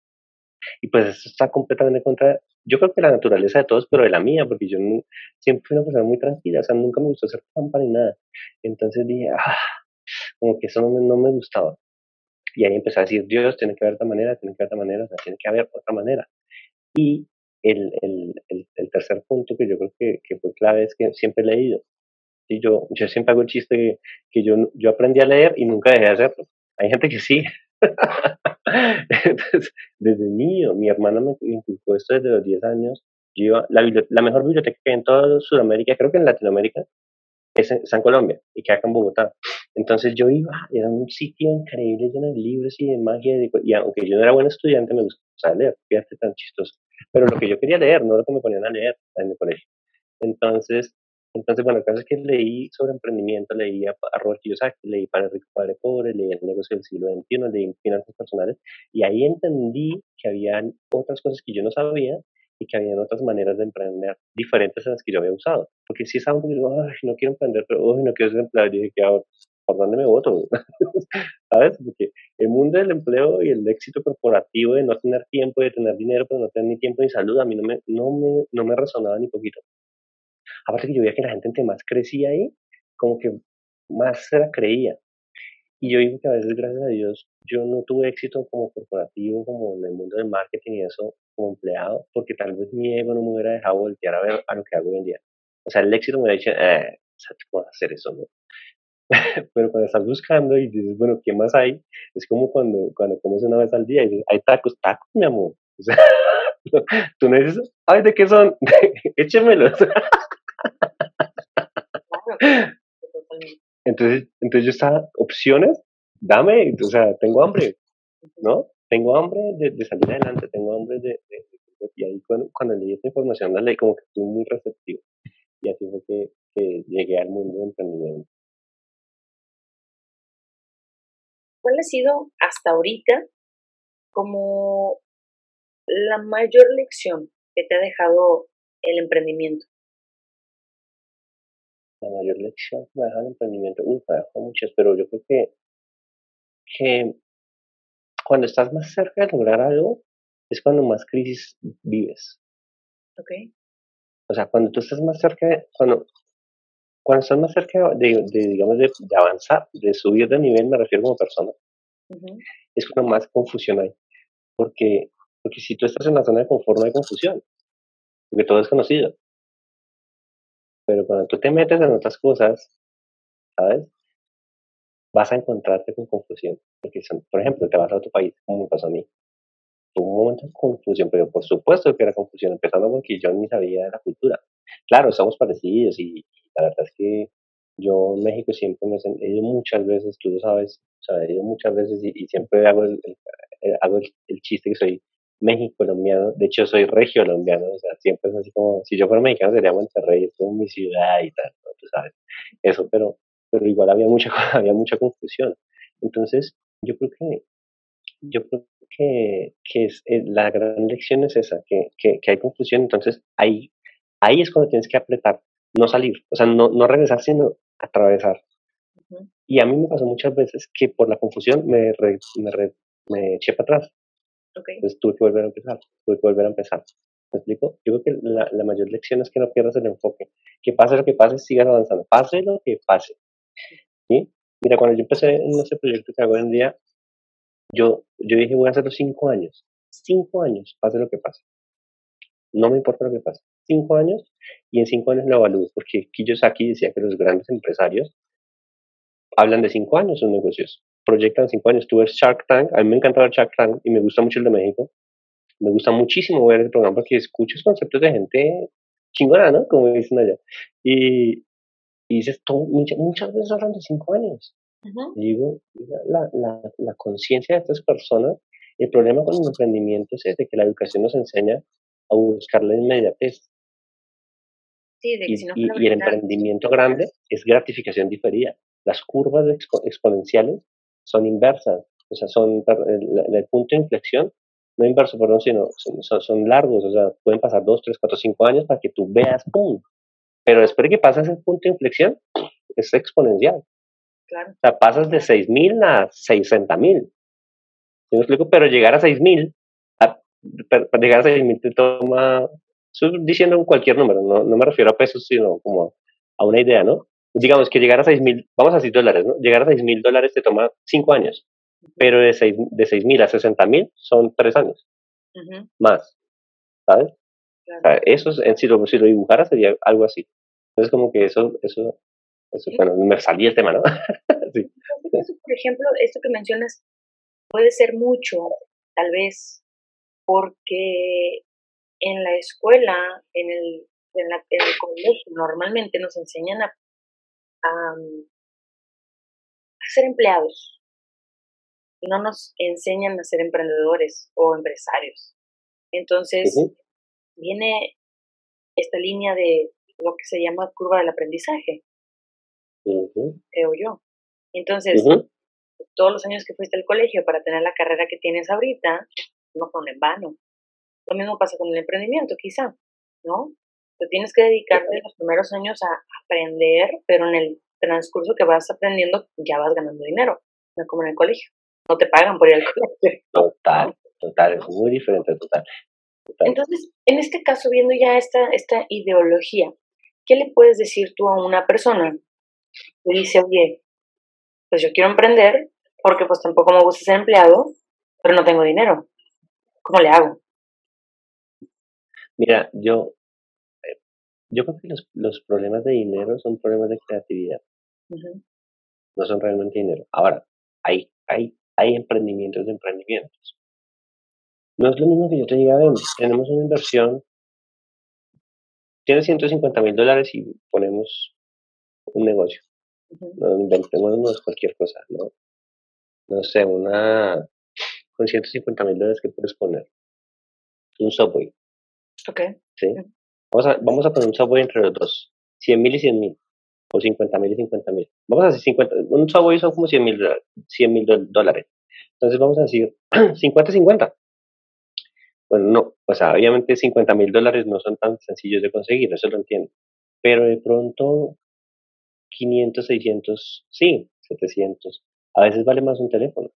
y pues eso está completamente contra, yo creo que la naturaleza de todos, pero de la mía, porque yo siempre fui una persona muy tranquila, o sea, nunca me gustó hacer trampa ni nada. Entonces dije, ah, como que eso no me, no me gustaba. Y ahí empecé a decir, Dios, tiene que haber otra manera, tiene que haber otra manera, o sea, tiene que haber otra manera. Y el, el, el, el tercer punto que yo creo que, que, fue clave es que siempre he leído. Y yo, yo siempre hago el chiste que, yo, yo aprendí a leer y nunca dejé de hacerlo. Hay gente que sí. [LAUGHS] Entonces, desde niño, mi hermana me inculcó esto desde los 10 años. Yo iba, la, la mejor biblioteca que hay en toda Sudamérica, creo que en Latinoamérica, es en, San Colombia y que acá en Bogotá. Entonces yo iba, era un sitio increíble lleno de libros y de magia. y aunque yo no era buen estudiante, me gustaba leer, fíjate tan chistoso. Pero lo que yo quería leer, no lo que me ponían a leer en el colegio. Entonces, entonces, bueno, el caso es que leí sobre emprendimiento, leí a, Robert Kiyosaki, leí Para el Rico, Padre Pobre, leí El Negocio del Siglo XXI, leí Finanzas Personales, y ahí entendí que había otras cosas que yo no sabía y que había otras maneras de emprender diferentes a las que yo había usado. Porque si estaba un poquito, ay, no quiero emprender, pero no quiero ser empleado, y dije, ¿qué hago? ¿Por dónde me voto? [LAUGHS] ¿Sabes? Porque el mundo del empleo y el éxito corporativo de no tener tiempo, de tener dinero, pero no tener ni tiempo ni salud, a mí no me, no me, no me resonaba ni poquito. Aparte que yo veía que la gente entre más crecía ahí, como que más se la creía. Y yo digo que a veces, gracias a Dios, yo no tuve éxito como corporativo, como en el mundo del marketing y eso, como empleado, porque tal vez mi ego no me hubiera dejado voltear a ver a lo que hago hoy en día. O sea, el éxito me hubiera dicho, eh, ¿cómo hacer eso? No? [LAUGHS] Pero cuando estás buscando y dices, bueno, ¿qué más hay? Es como cuando, cuando comes una vez al día y dices, hay tacos, tacos, mi amor. [LAUGHS] O sea, [LAUGHS] tú no dices, ay, ¿de qué son? Échemelos. Entonces, entonces yo estaba, opciones, dame, o sea, tengo hambre, ¿no? Tengo hambre de, salir adelante, tengo hambre de, y ahí cuando, cuando, leí esta información la leí como que fui muy receptivo y así fue que, que llegué al mundo del emprendimiento. ¿Cuál ha sido hasta ahorita como la mayor lección que te ha dejado el emprendimiento? La mayor lección que me deja el emprendimiento, uy, me dejado muchas, pero yo creo que, que cuando estás más cerca de lograr algo, es cuando más crisis vives. Ok. O sea, cuando tú estás más cerca, de, cuando, cuando estás más cerca de, digamos, de, avanzar, de subir de nivel, me refiero como persona, es cuando más confusión hay. Porque, porque si tú estás en la zona de confort no hay confusión, porque todo es conocido. Pero cuando tú te metes en otras cosas, ¿sabes? Vas a encontrarte con confusión. Porque, son, por ejemplo, te vas a otro país, como me pasó a mí. Tuvo un momento de confusión, pero por supuesto que era confusión, empezando porque yo ni sabía de la cultura. Claro, somos parecidos y, la verdad es que yo en México siempre me he ido muchas veces, tú lo sabes, o sea, he ido muchas veces y, siempre hago, el, hago el, chiste que soy México colombiano, de hecho soy regio colombiano, o sea, siempre es así como, si yo fuera mexicano sería Monterrey, es como mi ciudad y tal, tú sabes, eso, pero, pero igual había mucha, [LAUGHS] había mucha confusión. Entonces, yo creo que, yo creo que, que es, eh, la gran lección es esa, que, que, hay confusión, entonces ahí, ahí es cuando tienes que apretar, no salir, o sea, no, no regresar, sino atravesar. Y a mí me pasó muchas veces que por la confusión me, me, me eché para atrás entonces tuve que volver a empezar, tuve que volver a empezar. ¿Me explico? Yo creo que la, la mayor lección es que no pierdas el enfoque. Que pase lo que pase, sigas avanzando. Pase lo que pase. Mira, cuando yo empecé en ese proyecto que hago hoy en día, yo, yo dije, voy a hacerlo cinco años. Cinco años, pase lo que pase. No me importa lo que pase. Cinco años y en cinco años lo evalúo. Porque Kiyosaki decía que los grandes empresarios hablan de cinco años sus negocios proyectan cinco años. Tuve Shark Tank, a mí me encantaba Shark Tank y me gusta mucho el de México. Me gusta muchísimo ver ese programa porque escuchas conceptos de gente chingona, ¿no? Como dicen allá. Y, y dices, todo, muchas, veces hablan de cinco años. Y digo, la, la, la conciencia de estas personas, el problema con el emprendimiento es de que la educación nos enseña a buscar la inmediatez. Sí, de que y, si no y, y, el emprendimiento grande es gratificación diferida. Las curvas exponenciales son inversas, o sea, son el, punto de inflexión, no inverso, perdón, sino son, son, largos, o sea, pueden pasar dos, tres, cuatro, cinco años para que tú veas, ¡pum! Pero después de que pasas el punto de inflexión, es exponencial. Claro. O sea, pasas de 6.000 a 60.000. ¿Me explico? Pero llegar a 6.000, para llegar a 6.000 te toma, estoy diciendo cualquier número, no, no me refiero a pesos, sino como a una idea, ¿no? Digamos que llegar a 6 mil, vamos a 6 dólares, ¿no? Llegar a 6 mil dólares te toma 5 años, pero de 6 de seis mil a 60 mil son 3 años más, ¿sabes? eso, en, si, lo, si lo dibujara sería algo así. Entonces, como que eso, eso, eso bueno, me salí el tema, ¿no? [LAUGHS] sí. Por ejemplo, esto que mencionas puede ser mucho, tal vez, porque en la escuela, en el, en, la, en el colegio, normalmente nos enseñan a a, ser empleados. No nos enseñan a ser emprendedores o empresarios. Entonces, viene esta línea de lo que se llama curva del aprendizaje, creo yo. Entonces, todos los años que fuiste al colegio para tener la carrera que tienes ahorita, no fueron en vano. Lo mismo pasa con el emprendimiento, quizá, ¿no? Te tienes que dedicarte los primeros años a aprender, pero en el transcurso que vas aprendiendo ya vas ganando dinero, no como en el colegio. No te pagan por ir al colegio. [LAUGHS] Total, total, es muy diferente, total. Entonces, en este caso, viendo ya esta, esta ideología, ¿qué le puedes decir tú a una persona que dice, oye, pues yo quiero emprender porque pues tampoco me gusta ser empleado, pero no tengo dinero? ¿Cómo le hago? Mira, yo yo creo que los, los problemas de dinero son problemas de creatividad. No son realmente dinero. Ahora, hay, hay, hay emprendimientos de emprendimientos. No es lo mismo que yo te diga, ven, tenemos una inversión, tienes 150 mil dólares y ponemos un negocio. No inventemos cualquier cosa, ¿no? No sé, una, con 150 mil dólares que puedes poner. Un subway. Ok. ¿Sí? Vamos a, vamos a poner un software entre los dos. 100 mil y 100 mil. O 50 mil y 50 mil. Vamos a decir 50. Un software son como 100 mil 100 dólares. Entonces vamos a decir [CLEARS THROAT] 50-50. Bueno, no. O sea, obviamente 50 mil dólares no son tan sencillos de conseguir, eso lo entiendo. Pero de pronto 500, 600, sí, 700. A veces vale más un teléfono.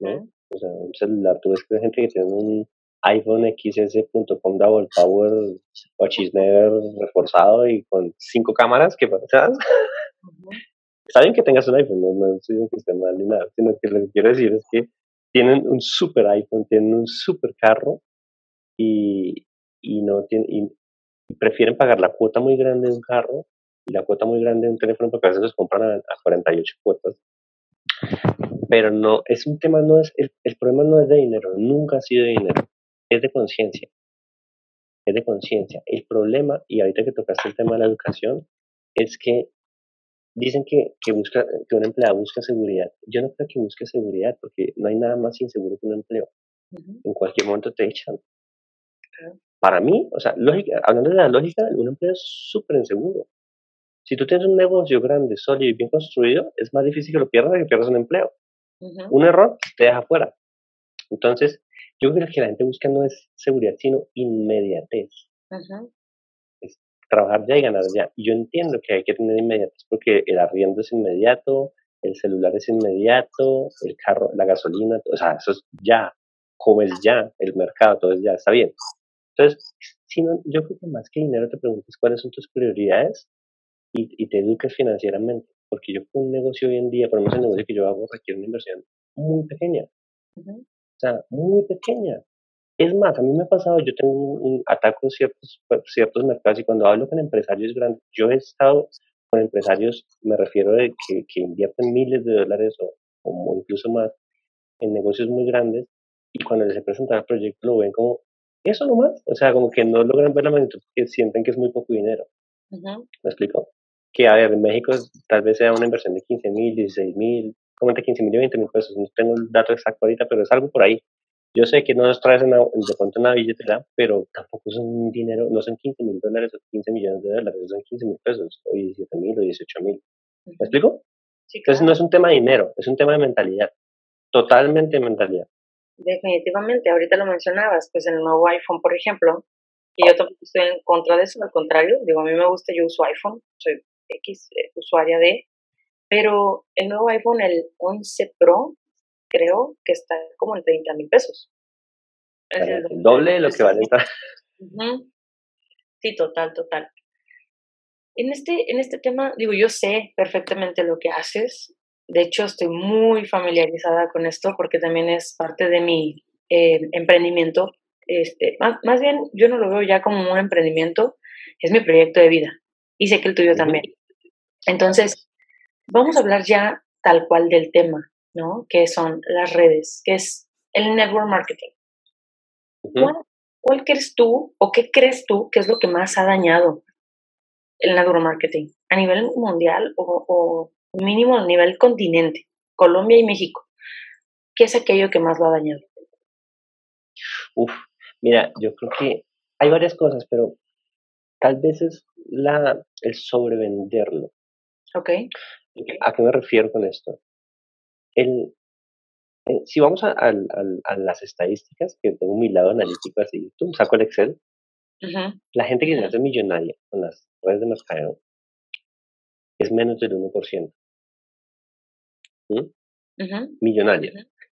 ¿no? O sea, un celular. Tú ves que hay gente que tiene un iPhone XS.com Double Power o Never reforzado y con cinco cámaras que ¿sabes? Está bien que tengas un iPhone, no, no estoy que esté mal ni nada, sino que lo que quiero decir es que tienen un super iPhone, tienen un super carro y, y no tienen, y prefieren pagar la cuota muy grande de un carro y la cuota muy grande de un teléfono porque a veces los compran a, 48 cuotas. Pero no, es un tema, no es, el, el problema no es de dinero, nunca ha sido de dinero, es de conciencia. Es de conciencia. El problema, y ahorita que tocaste el tema de la educación, es que dicen que, que, busca, que una empleada busca seguridad. Yo no creo que busque seguridad porque no hay nada más inseguro que un empleo. En cualquier momento te echan. Para mí, o sea, lógica, hablando de la lógica, un empleo es súper inseguro. Si tú tienes un negocio grande, sólido y bien construido, es más difícil que lo pierdas que pierdas un empleo. Un error te deja fuera. Entonces, yo creo que la gente busca no es seguridad, sino inmediatez. Es trabajar ya y ganar ya. Y yo entiendo que hay que tener inmediatez porque el arriendo es inmediato, el celular es inmediato, el carro, la gasolina, o sea, eso es ya, comes ya, el mercado, todo es ya, está bien. Entonces, si no, yo creo que más que dinero te preguntes cuáles son tus prioridades y, y te eduques financieramente. Porque yo con un negocio hoy en día, por lo menos el negocio que yo hago, requiere una inversión muy pequeña. Sea, muy pequeña. Es más, a mí me ha pasado, yo tengo un, ataco ciertos, ciertos mercados y cuando hablo con empresarios grandes, yo he estado con empresarios, me refiero de que, que invierten miles de dólares o, o incluso más en negocios muy grandes y cuando les he presentado el proyecto lo ven como, eso nomás, o sea, como que no logran ver la magnitud porque sienten que es muy poco dinero. ¿Me explico? Que, a ver, en México tal vez sea una inversión de 15 mil, 16 mil, entre 15 mil y 20 mil pesos. No tengo el dato exacto ahorita, pero es algo por ahí. Yo sé que no nos traes una, de pronto una billetera, pero tampoco es un dinero, no son 15 mil dólares o 15 millones de dólares, son 15 mil pesos, o 17 mil o 18 mil. ¿Me explico? Sí, Entonces no es un tema de dinero, es un tema de mentalidad, totalmente de mentalidad. Definitivamente, ahorita lo mencionabas, pues en el nuevo iPhone, por ejemplo, y yo tampoco estoy en contra de eso, al contrario, digo, a mí me gusta, yo uso iPhone, soy X eh, usuaria de, pero el nuevo iPhone, el 11 Pro, creo que está como en 30 mil pesos. el doble de lo que vale estar. Sí, total, total. En este, en este tema, digo, yo sé perfectamente lo que haces, de hecho, estoy muy familiarizada con esto porque también es parte de mi eh, emprendimiento. Este, más, bien, yo no lo veo ya como un emprendimiento, es mi proyecto de vida. Y sé que el tuyo también. Entonces, vamos a hablar ya tal cual del tema, ¿no? Que son las redes, que es el network marketing. ¿Cuál, crees tú o qué crees tú que es lo que más ha dañado el network marketing a nivel mundial o mínimo a nivel continente, Colombia y México. ¿Qué es aquello que más lo ha dañado? Uf, mira, yo creo que hay varias cosas, pero tal vez es la, el sobrevenderlo. Ok. ¿A qué me refiero con esto? El, eh, si vamos a, las estadísticas, que tengo mi lado analítico así, tú saco el Excel, la gente que se hace millonaria con las redes de mercadeo es menos del 1%. ¿Mm? Millonario.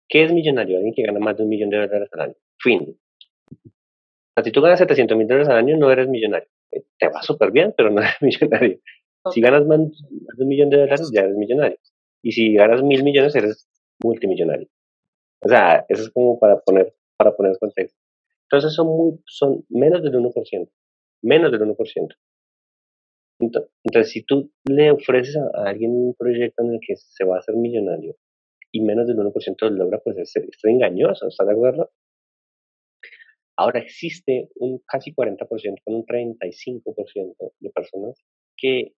¿Qué es millonario? Alguien que gana más de un millón de dólares al año. Fin. si tú ganas 700 mil dólares al año, no eres millonario. Eh, te va súper bien, pero no eres [LAUGHS] millonario. Si ganas más de un millón de dólares, ya eres millonario. Y si ganas mil millones, eres multimillonario. O sea, eso es como para poner, para poner contexto. Entonces son, muy, son menos del 1%. Menos del 1%. Entonces, si tú le ofreces a, alguien un proyecto en el que se va a hacer millonario y menos del 1% lo logra, pues es, es engañoso, ¿estás de acuerdo? Ahora existe un casi 40%, con un 35% de personas que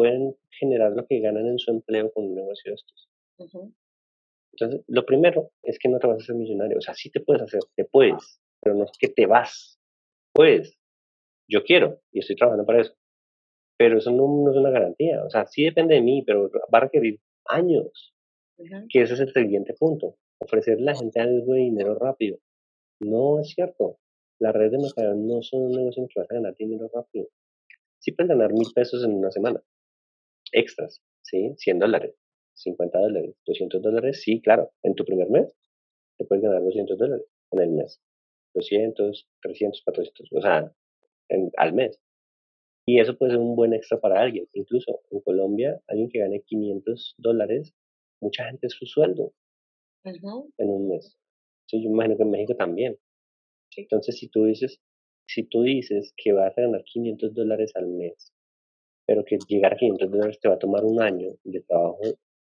pueden generar lo que ganan en su empleo con un negocio de estos. Entonces, lo primero es que no te vas a hacer millonario. O sea, sí te puedes hacer, te puedes, pero no es que te vas. Puedes. Yo quiero y estoy trabajando para eso pero eso no, es una garantía. O sea, sí depende de mí, pero va a requerir años. Que ese es el siguiente punto. Ofrecerle a la gente algo de dinero rápido. No es cierto. Las redes de mercado no son un negocio en que vas a ganar dinero rápido. Sí puedes ganar mil pesos en una semana. Extras, ¿sí? 100 dólares, 50 dólares, 200 dólares, sí, claro. En tu primer mes te puedes ganar 200 dólares en el mes. 200, 300, 400, o sea, al mes. Y eso puede ser un buen extra para alguien. Incluso en Colombia, alguien que gane 500 dólares, mucha gente es su sueldo en un mes. Sí, yo imagino que en México también. Entonces, si tú dices, si tú dices que vas a ganar 500 dólares al mes, pero que llegar a 500 dólares te va a tomar un año de trabajo,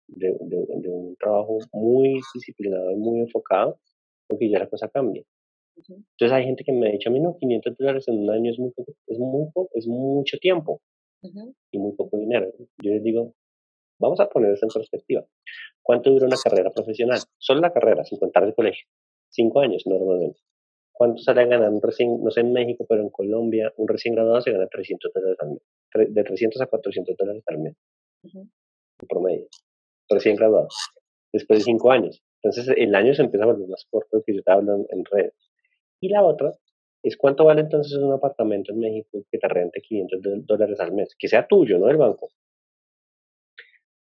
de, de, un trabajo muy disciplinado y muy enfocado, porque ya la cosa cambia. Entonces hay gente que me ha dicho a mí, no, 500 dólares en un año es muy poco, es muy poco, es mucho tiempo y muy poco dinero. Yo les digo, vamos a poner eso en perspectiva. ¿Cuánto dura una carrera profesional? Solo la carrera, sin contar el colegio. Cinco años normalmente. ¿Cuánto sale a ganar un recién, no sé en México, pero en Colombia, un recién graduado se gana 300 dólares al mes? De 300 a 400 dólares al mes. En promedio. Recién graduado. Después de cinco años. Entonces el año se empieza a volver más corto que yo te hablo en redes. Y la otra es cuánto vale entonces un apartamento en México que te rente 500 dólares al mes, que sea tuyo, no del banco.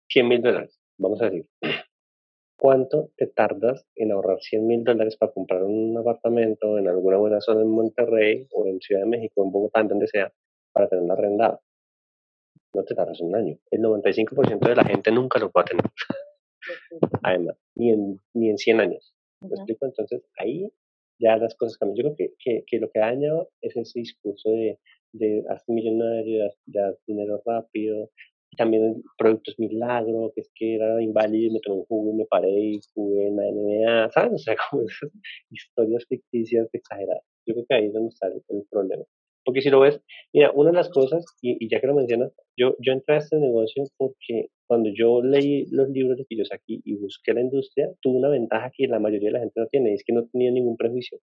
100 mil dólares, vamos a decir. ¿Cuánto te tardas en ahorrar 100 mil dólares para comprar un apartamento en alguna buena zona en Monterrey o en Ciudad de México, en Bogotá, en donde sea, para tenerlo arrendado? No te tardas un año. El 95% de la gente nunca lo va a tener. [LAUGHS] Además, ni en, ni en 100 años. ¿Me explico? Entonces, ahí ya las cosas cambian. Yo creo que, que, que lo que daña es ese discurso de, de hacer millonario, de hacer dinero rápido, también productos milagro, que es que era inválido y me tomé un jugo y me paré y jugué en la NBA, ¿sabes? O sea, [LAUGHS] como esas historias ficticias exageradas. Yo creo que ahí es donde está el, problema. Porque si lo ves, mira, una de las cosas, y, y ya que lo mencionas, yo, yo entré a este negocio porque cuando yo leí los libros de Kiyosaki y busqué la industria, tuve una ventaja que la mayoría de la gente no tiene, y es que no tenía ningún prejuicio.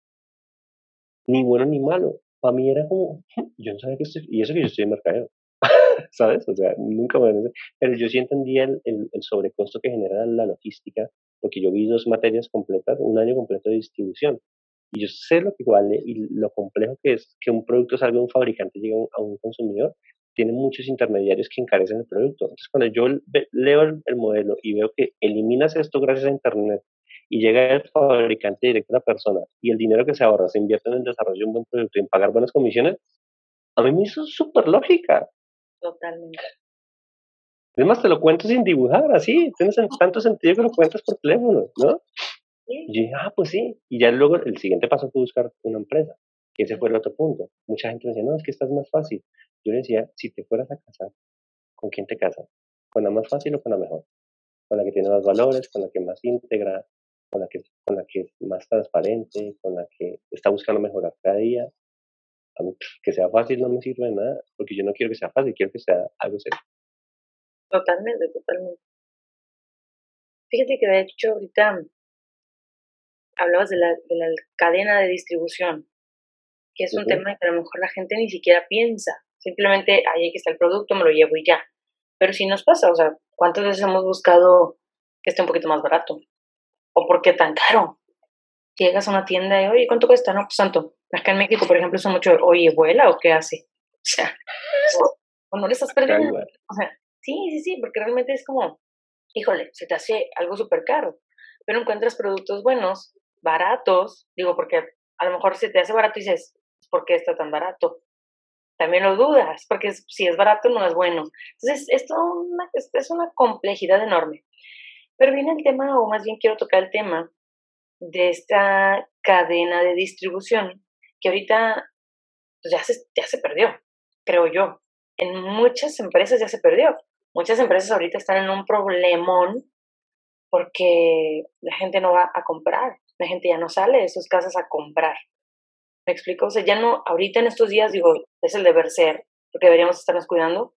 Ni bueno ni malo. Para mí era como, yo no sabía que estoy, y eso que yo estoy en mercadeo, ¿sabes? O sea, nunca me... Pero yo sí entendía el, el, el sobrecosto que genera la logística, porque yo vi dos materias completas, un año completo de distribución. Y yo sé lo que vale y lo complejo que es que un producto salga de un fabricante y llegue a un consumidor tiene muchos intermediarios que encarecen el producto. Entonces, cuando yo leo el, modelo y veo que eliminas esto gracias a Internet y llega el fabricante directo a la persona y el dinero que se ahorra se invierte en el desarrollo de un buen producto y en pagar buenas comisiones, a mí me hizo súper lógica. Totalmente. Además, te lo cuento sin dibujar, así, tienes tanto sentido que lo cuentas por teléfono, ¿no? Y yo dije, ah, pues sí. Y ya luego el siguiente paso fue buscar una empresa, que ese fue el otro punto. Mucha gente me decía, no, es que estás más fácil. Yo le decía, si te fueras a casar, ¿con quién te casas? ¿Con la más fácil o con la mejor? ¿Con la que tiene más valores? ¿Con la que más íntegra? ¿Con la que, con la que es más transparente? ¿Con la que está buscando mejorar cada día? A mí, que sea fácil no me sirve de nada, porque yo no quiero que sea fácil, quiero que sea algo serio. Totalmente, totalmente. Fíjate que de hecho ahorita hablabas de la, de la cadena de distribución, que es un tema que a lo mejor la gente ni siquiera piensa. Simplemente ahí está el producto, me lo llevo y ya. Pero si nos pasa, o sea, ¿cuántas veces hemos buscado que esté un poquito más barato? ¿O por qué tan caro? Llegas a una tienda y, oye, ¿cuánto cuesta? No, pues tanto. Acá en México, por ejemplo, son mucho, oye, ¿vuela o qué hace? O sea, o no le estás perdiendo. O sea, sí, sí, sí, porque realmente es como, híjole, se te hace algo súper caro. Pero encuentras productos buenos, baratos, digo, porque a lo mejor se te hace barato y dices, ¿por qué está tan barato? también lo dudas, porque si es barato no es bueno. Entonces, esto una, es una complejidad enorme. Pero viene el tema, o más bien quiero tocar el tema de esta cadena de distribución, que ahorita ya, se, ya se perdió, creo yo. En muchas empresas ya se perdió. Muchas empresas ahorita están en un problemón porque la gente no va a comprar, la gente ya no sale de sus casas a comprar. ¿Me explico? O sea, ya no, ahorita en estos días, digo, es el deber ser, porque deberíamos estarnos cuidando.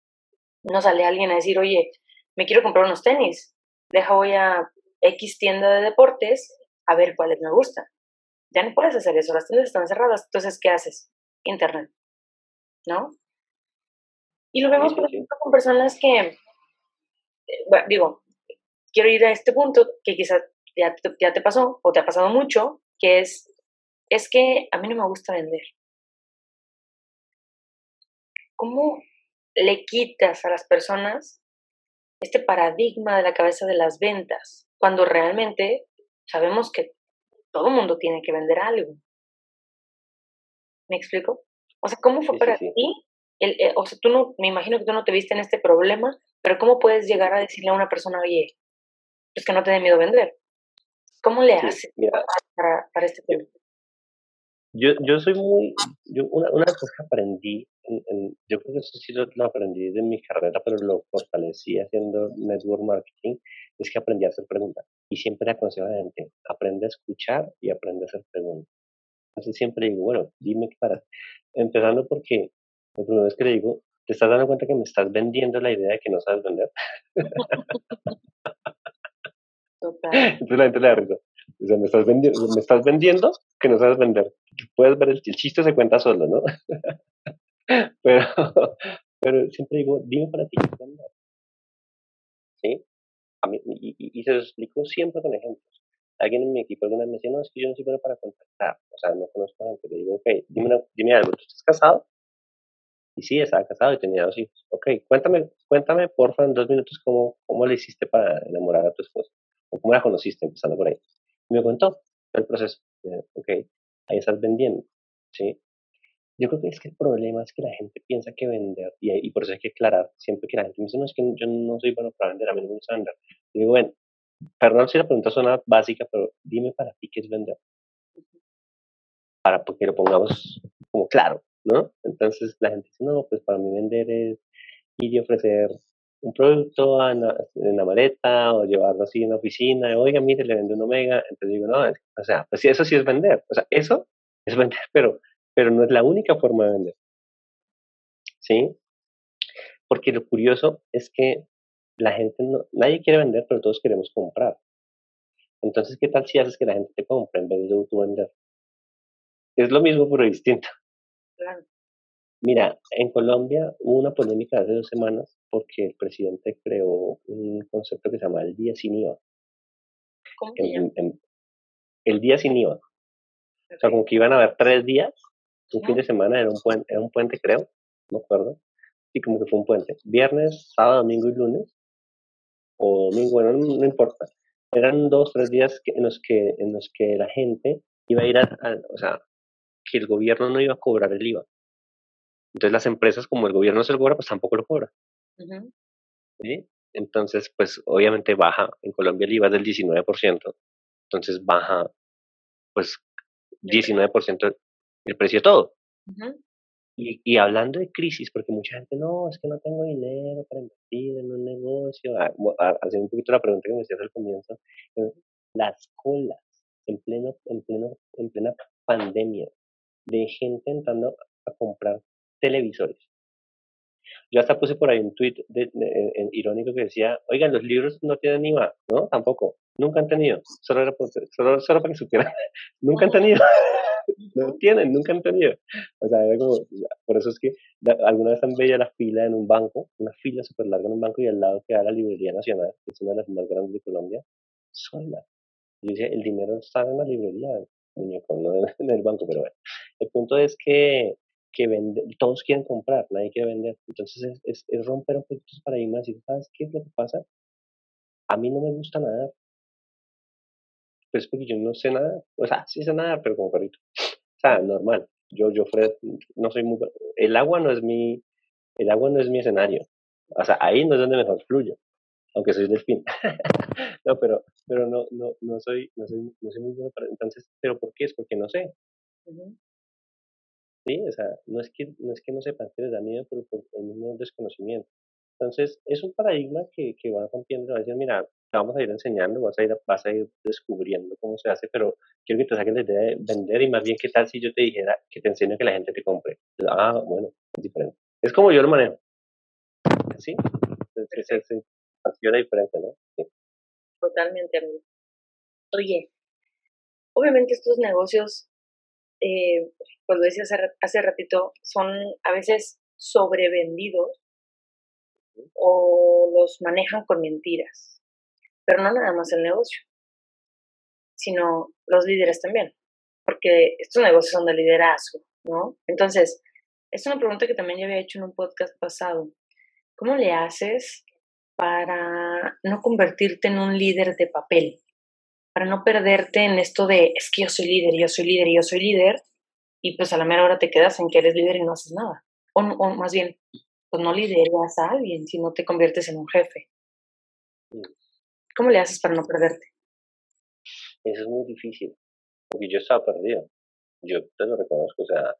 No sale alguien a decir, oye, me quiero comprar unos tenis. Deja, voy a X tienda de deportes a ver cuáles me gustan. Ya no puedes hacer eso, las tiendas están cerradas. Entonces, ¿qué haces? Internet. ¿No? Y lo vemos, por ejemplo, con personas que, eh, bueno, digo, quiero ir a este punto que quizás ya ya te pasó o te ha pasado mucho, que es es que a mí no me gusta vender. ¿Cómo le quitas a las personas este paradigma de la cabeza de las ventas cuando realmente sabemos que todo mundo tiene que vender algo? ¿Me explico? O sea, ¿cómo fue para ti? El, eh, o sea, tú no, me imagino que tú no te viste en este problema, pero ¿cómo puedes llegar a decirle a una persona, oye, es que no te dé miedo vender? ¿Cómo le haces para, para, este tema? Yo, yo soy muy, yo una, una cosa que aprendí, en, yo creo que eso sí lo, aprendí de mi carrera, pero lo fortalecí haciendo network marketing, es que aprendí a hacer preguntas. Y siempre aconsejo a la gente, aprende a escuchar y aprende a hacer preguntas. Entonces siempre digo, bueno, dime qué para. Empezando porque la primera vez que le digo, ¿te estás dando cuenta que me estás vendiendo la idea de que no sabes vender? Total. [LAUGHS] Entonces la gente le da risa. O sea, me estás, vendiendo, me estás vendiendo que no sabes vender. Puedes ver, el, chiste se cuenta solo, ¿no? [LAUGHS] pero, pero siempre digo, dime para ti qué vender. ¿Sí? Mí, y, y, se lo explico siempre con ejemplos. Alguien en mi equipo alguna vez me decía, no, es que yo no soy bueno para contactar. O sea, no conozco a gente. Le digo, ok, dime, dime algo. ¿Tú estás casado? Y sí, estaba casado y tenía dos hijos. Ok, cuéntame, cuéntame, porfa, en dos minutos, cómo, cómo le hiciste para enamorar a tu esposa. O cómo la conociste, empezando por ahí. Y me contó el proceso. Ok, ahí estás vendiendo. ¿sí? Yo creo que es que el problema es que la gente piensa que vender, y, y por eso hay que aclarar, siempre que la gente me dice, no, es que yo no soy bueno para vender, a mí no me gusta vender. Y digo, bueno, perdón si la pregunta suena básica, pero dime para ti qué es vender. Para que lo pongamos como claro, ¿no? Entonces la gente dice, no, pues para mí vender es ir y ofrecer un producto en la, maleta o llevarlo así en la oficina, oiga, mire, le vende un omega, entonces digo, no, o sea, pues eso sí es vender, o sea, eso es vender, [LAUGHS] pero, pero no es la única forma de vender, ¿sí? Porque lo curioso es que la gente, no, nadie quiere vender, pero todos queremos comprar. Entonces, ¿qué tal si haces que la gente te compre en vez de tú vender? Es lo mismo, pero distinto. Claro. Mira, en Colombia hubo una polémica hace dos semanas porque el presidente creó un concepto que se llama el día sin IVA. ¿Cómo el día sin IVA. O sea, como que iban a haber tres días, un fin de semana, era un, puente, era un puente, creo, no me acuerdo. Y como que fue un puente. Viernes, sábado, domingo y lunes. O domingo, bueno, no, importa. Eran dos, tres días en los que, en los que la gente iba a ir a, o sea, que el gobierno no iba a cobrar el IVA. Entonces las empresas, como el gobierno se lo cobra, pues tampoco lo cobra. ¿Sí? Entonces, pues obviamente baja, en Colombia el IVA es del 19%, entonces baja, pues 19% el precio de todo. y, y, hablando de crisis, porque mucha gente, no, es que no tengo dinero para invertir en un negocio, ah, haciendo un poquito la pregunta que me hacías al comienzo, eh, las colas en pleno, en pleno, en plena pandemia de gente entrando a comprar televisores. Yo hasta puse por ahí un tweet de, en, irónico que decía, oigan, los libros no tienen IVA, ¿no? Tampoco, nunca han tenido, solo, era solo, solo para que supieran, [LAUGHS] nunca han tenido, [LAUGHS] no tienen, nunca han tenido. O sea, por eso es que alguna vez han veía la fila en un banco, una fila súper larga en un banco y al lado queda la Librería Nacional, que es una de las más grandes de Colombia, sola. Yo decía, el dinero está en la librería, muñeco, no en el banco, pero bueno. El punto es que que vende, todos quieren comprar, nadie quiere vender. Entonces es, romper un poquito esos paradigmas y ¿sabes qué es lo que pasa? A mí no me gusta nadar. Pues porque yo no sé nada. O sea, sí sé nadar, pero como perrito. O sea, normal. Yo, yo, Fred, no soy muy... El agua no es mi... El agua no es mi escenario. O sea, ahí no es donde mejor fluyo. Aunque soy delfín. [LAUGHS] no, pero, pero no, no, no soy, no soy, no soy muy bueno para... Entonces, ¿pero por qué? Es porque no sé. ¿sí? O sea, no es que no, es que no sepan que les da miedo, pero por el mismo desconocimiento. Entonces, es un paradigma que, que va rompiendo, va a decir, mira, te vamos a ir enseñando, vas a ir, vas a ir descubriendo cómo se hace, pero quiero que te saquen la idea de vender y más bien, ¿qué tal si yo te dijera que te enseño que la gente te compre? Ah, bueno, es diferente. Es como yo lo manejo. ¿Sí? Es, es, es, diferente, ¿no? Sí. Totalmente, amigo. Oye, obviamente estos negocios eh, pues lo decía hace, ratito, son a veces sobrevendidos o los manejan con mentiras. Pero no nada más el negocio, sino los líderes también, porque estos negocios son de liderazgo, ¿no? Entonces, es una pregunta que también yo había hecho en un podcast pasado. ¿Cómo le haces para no convertirte en un líder de papel? para no perderte en esto de es que yo soy líder, yo soy líder, yo soy líder, y pues a la mera hora te quedas en que eres líder y no haces nada. O, más bien, pues no lideras a alguien si no te conviertes en un jefe. ¿Cómo le haces para no perderte? Eso es muy difícil, porque yo estaba perdido. Yo te lo reconozco, o sea,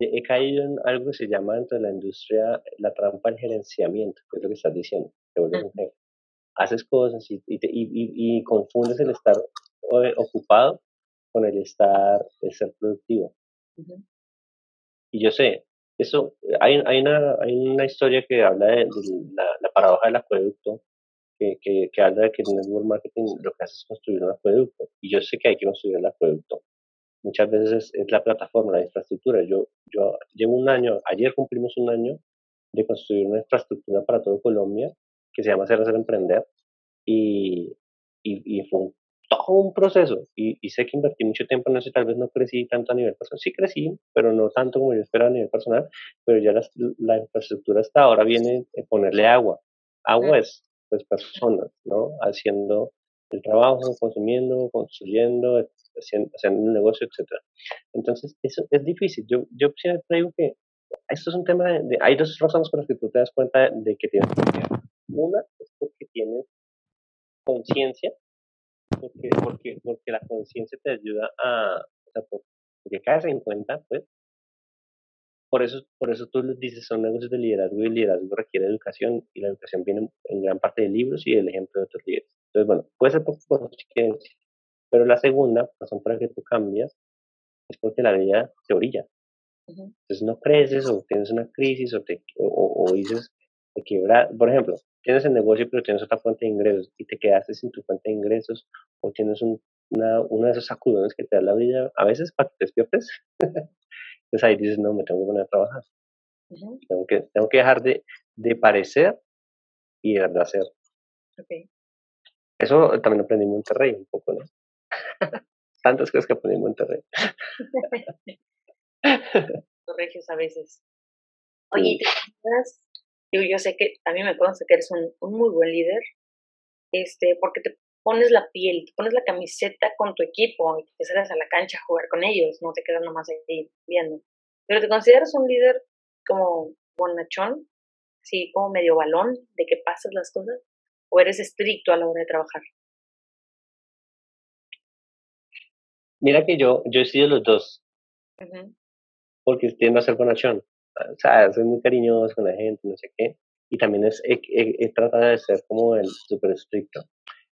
he caído en algo que se llama dentro de la industria la trampa del gerenciamiento, que es lo que estás diciendo, te vuelves un jefe. Haces cosas y, y, y, y confundes el estar eh, ocupado con el estar, el ser productivo. Y yo sé, eso, hay, hay, una, hay una historia que habla de, la, la, paradoja del acueducto, que, que, que, habla de que en network marketing lo que hace es construir un acueducto. Y yo sé que hay que construir el acueducto. Muchas veces es, la plataforma, la infraestructura. Yo, yo llevo un año, ayer cumplimos un año de construir una infraestructura para todo Colombia que se llama Ser Hacer Emprender. Y, y, y fue un todo un proceso y, y, sé que invertí mucho tiempo en eso y tal vez no crecí tanto a nivel personal. Sí crecí, pero no tanto como yo esperaba a nivel personal, pero ya la, infraestructura hasta ahora viene de ponerle agua. Agua es personas, ¿no? Haciendo el trabajo, consumiendo, construyendo, haciendo, haciendo un negocio, etc. Entonces, eso es difícil. Yo, yo siempre digo que esto es un tema de, hay dos razones por las que tú te das cuenta de que tienes Una es porque tienes conciencia porque, porque, porque la conciencia te ayuda a, o sea, porque caes en cuenta, pues, por eso, por eso tú dices, son negocios de liderazgo y el liderazgo requiere educación y la educación viene en gran parte de libros y del ejemplo de otros líderes. Entonces, bueno, puede ser por conciencia, pero la segunda razón para que tú cambias es porque la vida te orilla. Entonces no creces o tienes una crisis o, te, o, o dices, te quiebra, por ejemplo, tienes el negocio pero tienes otra fuente de ingresos y te quedaste sin tu fuente de ingresos o tienes un, una, uno de esos sacudones que te da la vida, a veces para que te despiertes. [LAUGHS] Entonces ahí dices, no, me tengo que poner a trabajar. tengo, que, tengo que dejar de, de parecer y de hacer. Okay. Eso también aprendí en Monterrey un poco, ¿no? [LAUGHS] Tantas cosas que aprendí en Monterrey. [LAUGHS] Regios a veces. Oye, ¿te acuerdas yo sé que a mí me consta que eres un, muy buen líder, este, porque te pones la piel, pones la camiseta con tu equipo y te sales a la cancha a jugar con ellos, no te quedas nomás ahí viendo. Pero te consideras un líder como bonachón, así como medio balón de que pasas las cosas, o eres estricto a la hora de trabajar. Mira que yo, yo he sido los dos. Porque tiendo a ser bonachón o sea, soy muy cariñoso con la gente, no sé qué, y también es, he, tratado de ser como el súper estricto.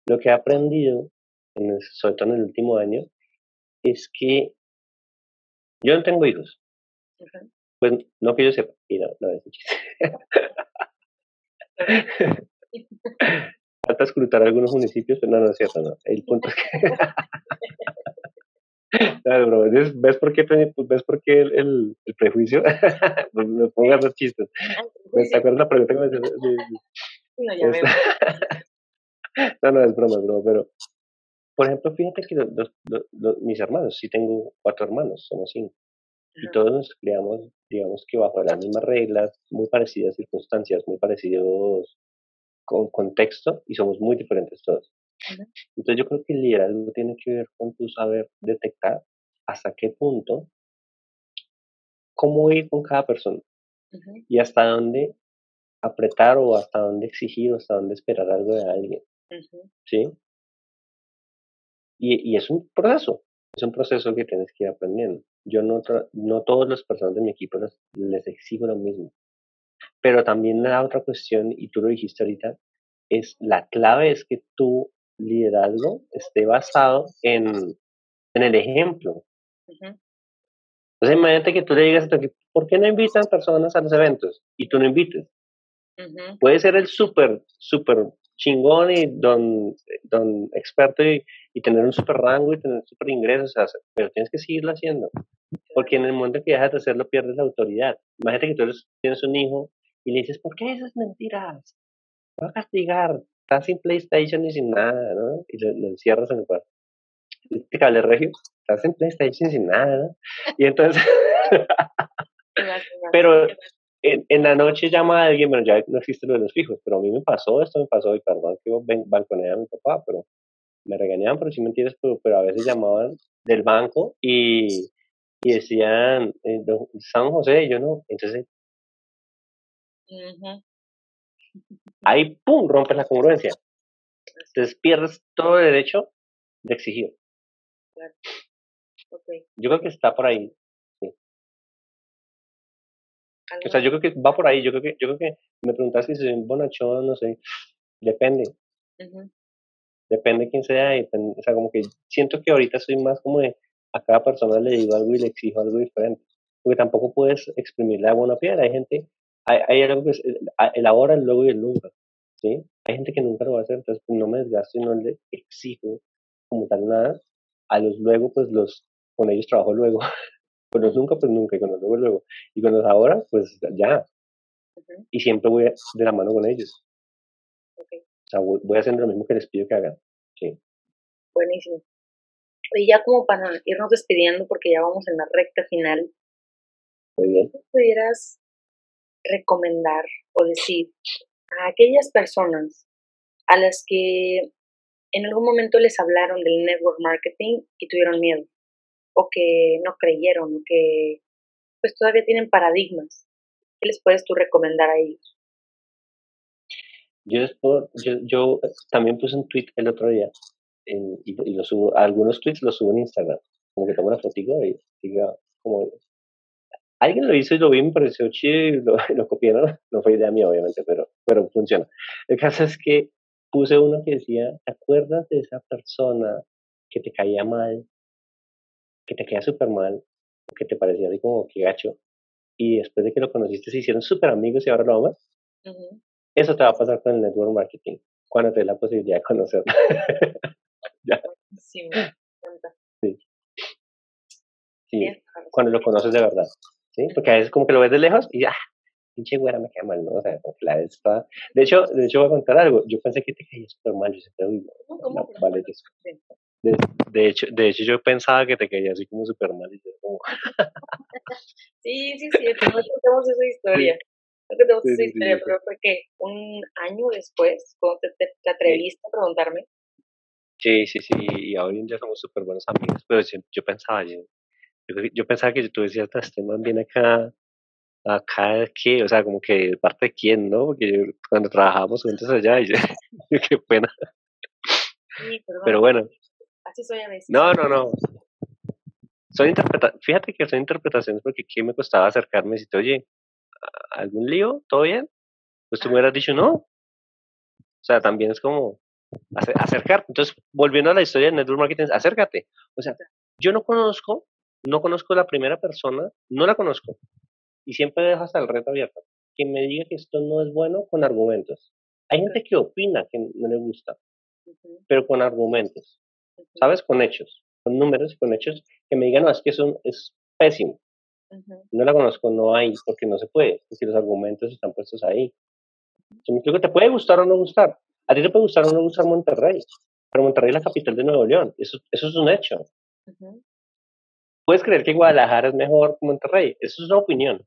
Lo que he aprendido, en sobre todo en el último año, es que yo no tengo hijos. Pues no que yo sepa, y no, no es un chiste. [LAUGHS] Falta escrutar algunos municipios, pero no, no es cierto, no. El punto es que... [LAUGHS] Claro, ¿Ves, por qué, ves por qué el, el, prejuicio? [LAUGHS] me a hacer chistes. ¿Te acuerdas la pregunta que me hiciste? No, ya veo. No, no, es broma, es broma, pero por ejemplo, fíjate que los, los, mis hermanos, sí tengo cuatro hermanos, somos cinco, y todos nos criamos, digamos que bajo las mismas reglas, muy parecidas circunstancias, muy parecidos con contexto, y somos muy diferentes todos. Entonces yo creo que el liderazgo tiene que ver con tu saber detectar hasta qué punto, cómo ir con cada persona y hasta dónde apretar o hasta dónde exigir o hasta dónde esperar algo de alguien. ¿Sí? Y, y, es un proceso, es un proceso que tienes que ir aprendiendo. Yo no, no todas las personas de mi equipo les, les exijo lo mismo. Pero también la otra cuestión, y tú lo dijiste ahorita, es la clave es que tú liderazgo esté basado en, en el ejemplo. Entonces imagínate que tú le digas a tu equipo, ¿por qué no invitan personas a los eventos? Y tú no invites. Puede ser el súper, súper chingón y don, don experto y, y tener un súper rango y tener súper ingresos, pero tienes que seguirlo haciendo. Porque en el momento que dejas de hacerlo pierdes la autoridad. Imagínate que tú tienes un hijo y le dices, ¿por qué esas mentiras? Voy a castigar está sin PlayStation y sin nada, ¿no? Y lo, encierras en el cuarto. Este cable regio, está sin PlayStation y sin nada, ¿no? Y entonces, [LAUGHS] [LAUGHS] pero en, en, la noche llama a alguien, bueno, ya no existe lo de los fijos, pero a mí me pasó esto, me pasó, y perdón que balconeé a mi papá, pero me regañaban por si mentiras, pero, pero a veces llamaban del banco y, y decían eh, San José, y yo no, entonces ahí pum, rompes la congruencia. Entonces pierdes todo el derecho de exigir. Claro. Okay. Yo creo que está por ahí. O sea, yo creo que va por ahí. Yo creo que, yo creo que me preguntas si soy un bonachón, no sé. Depende. Depende de quién sea. o sea, como que siento que ahorita soy más como de a cada persona le digo algo y le exijo algo diferente. Porque tampoco puedes exprimir la buena piedra. Hay gente, hay, hay algo que es el, ahora, el luego y el nunca. ¿sí? Hay gente que nunca lo va a hacer, entonces pues, no me desgasto y no le exijo como tal nada. A los luego, pues los, con ellos trabajo luego. [LAUGHS] con los nunca, pues nunca, y con los luego, luego. Y con los ahora, pues ya. Y siempre voy de la mano con ellos. O sea, voy, a hacer lo mismo que les pido que hagan. Sí. Buenísimo. Y ya como para irnos despidiendo, porque ya vamos en la recta final. Muy bien. ¿Qué pudieras recomendar o decir a aquellas personas a las que en algún momento les hablaron del network marketing y tuvieron miedo, o que no creyeron, que pues todavía tienen paradigmas? ¿Qué les puedes tú recomendar a ellos? Yo, yo, yo también puse un tweet el otro día y, lo subo, algunos tweets los subo en Instagram, como que tomo una fotito y diga como alguien lo hizo y lo vi, me pareció chido y lo, [LAUGHS] lo copié, ¿no? No fue idea mía, obviamente, pero, pero funciona. El caso es que puse uno que decía, ¿te acuerdas de esa persona que te caía mal, que te caía súper mal, que te parecía así como que gacho, y después de que lo conociste se hicieron súper amigos y ahora lo amas? Eso te va a pasar con el network marketing, cuando te dé la posibilidad de conocerlo. [LAUGHS] Sí. Sí. Cuando lo conoces de verdad. ¿sí? Porque a veces como que lo ves de lejos y ya, ah, pinche güera me queda mal, ¿no? O sea, como que la toda... De hecho, de hecho voy a contar algo. Yo pensé que te caía súper mal, yo siempre digo, no, vale, de, de, hecho, de hecho, yo pensaba que te caía así como súper mal y yo como... [LAUGHS] sí, sí, sí, no contamos esa historia. No contamos esa historia, pero fue que un año después, cuando te, te, atreviste a preguntarme. Sí, sí, sí, y ahora ya somos súper buenos amigos, pero yo pensaba, yo, yo, pensaba que tú decías, este man viene acá, acá, ¿qué? O sea, como que parte de quién, ¿no? Porque cuando trabajábamos juntos allá, y [LAUGHS] qué pena. Sí, pero bueno. Soy a. No, no, no. Son interpreta Fíjate que son interpretaciones porque aquí me costaba acercarme y decirte, oye, ¿algún lío? ¿Todo bien? Pues tú me hubieras dicho no. O sea, también es como acercar. Entonces, volviendo a la historia de Network Marketing, acércate. O sea, yo no conozco no conozco la primera persona, no la conozco. Y siempre dejo hasta el reto abierto. Que me diga que esto no es bueno con argumentos. Hay gente que opina que no le gusta, pero con argumentos, ¿sabes? Con hechos, con números y con hechos, que me digan, no, es que eso es pésimo. No la conozco, no hay, porque no se puede, porque los argumentos están puestos ahí. Yo me que te puede gustar o no gustar. A ti te puede gustar o no gustar Monterrey, pero Monterrey es la capital de Nuevo León, eso, eso es un hecho puedes creer que Guadalajara es mejor que Monterrey. Eso es una opinión.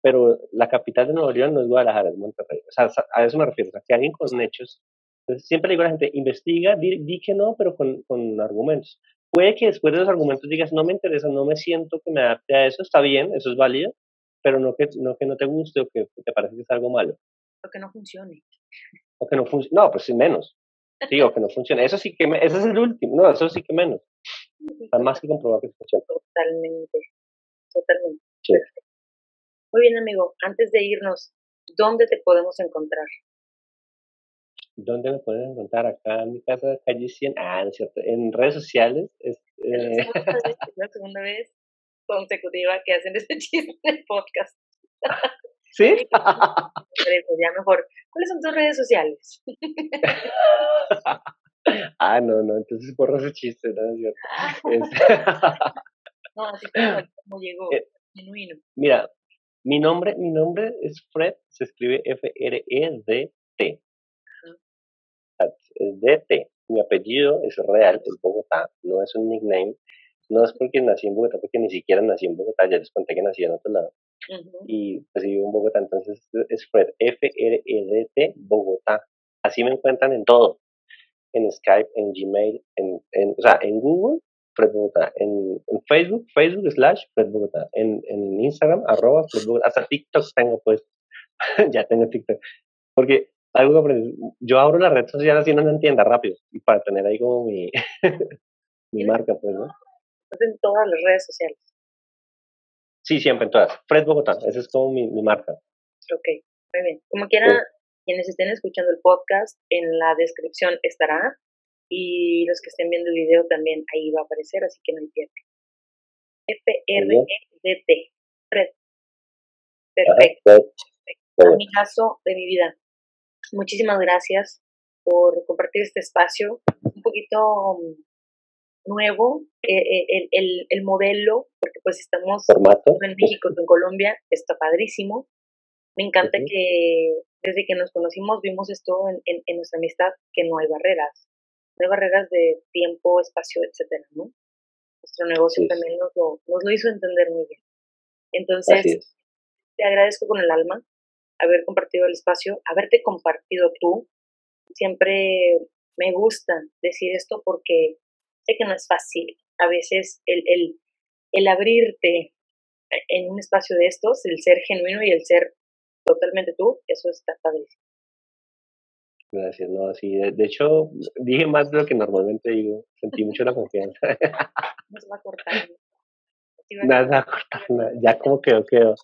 Pero la capital de Nuevo León no es Guadalajara, es Monterrey. O sea, a eso me refiero. O sea, que alguien con hechos. Entonces, siempre digo a la gente, investiga, di, que no, pero con, con, argumentos. Puede que después de los argumentos digas, no me interesa, no me siento que me adapte a eso, está bien, eso es válido, pero no que no, que no te guste o que te parece que es algo malo. O que no funcione. O que no funcione. No, pues sí, menos. Sí, o que no funcione. Eso sí que, ese es el último. No, eso sí que menos. Está más que comprobado que funciona. Totalmente, totalmente. Muy bien, amigo. Antes de irnos, ¿dónde te podemos encontrar? ¿Dónde me pueden encontrar? Acá en mi casa, calle 100. Ah, no es cierto. En redes sociales. Es, eh... la segunda vez consecutiva que hacen [LAUGHS] este chiste en el podcast. [LAUGHS] ¿Sí? ya mejor. ¿Cuáles son tus redes sociales? [LAUGHS] ah, no, no, entonces borra ese chiste, ¿no? no, así como, llegó, eh, genuino. Mira, mi nombre, mi nombre es Fred, se escribe F-R-E-D-T. Es D-T. Mi apellido es real, es Bogotá, no es un nickname. No es porque nací en Bogotá, porque ni siquiera nací en Bogotá, ya les conté que nací en otro lado. Y pues vivo en Bogotá, entonces es Fred, F-R-E-D-T, Bogotá. Así me encuentran en todo en Skype, en Gmail, en, en, o sea, en Google, Fred Bogotá. En, Facebook, Facebook slash Fred Bogotá. En, en Instagram, arroba Fred Bogotá. Hasta TikTok tengo, pues. [LAUGHS] ya tengo TikTok. Porque algo que aprendí, yo abro la red social así no entienda rápido. Y para tener ahí como mi, [LAUGHS] mi marca, pues, ¿no? En todas las redes sociales. Sí, siempre en todas. Fred Bogotá, esa es como mi, mi marca. Ok, muy bien. Como quiera, quienes estén escuchando el podcast, en la descripción estará y los que estén viendo el video también ahí va a aparecer, así que no pierde. F-R-E-D-T. Fred. Perfecto. Amigazo de mi vida. Muchísimas gracias por compartir este espacio un poquito mm, nuevo, eh, eh, el, el, el, modelo, porque pues estamos en México, en Colombia, está padrísimo. Me encanta que desde que nos conocimos vimos esto en, en, nuestra amistad, que no hay barreras, no hay barreras de tiempo, espacio, etcétera, ¿no? Nuestro negocio también nos lo, nos lo hizo entender muy bien. Entonces, te agradezco con el alma haber compartido el espacio, haberte compartido tú. Siempre me gusta decir esto porque sé que no es fácil. A veces el, el, el abrirte en un espacio de estos, el ser genuino y el ser totalmente tú, eso está padrísimo. Gracias, no, así, de, hecho, dije más de lo que normalmente digo, sentí mucho la confianza. [LAUGHS] no se va a cortar. Nada se va a cortar, ya como quedó, quedó.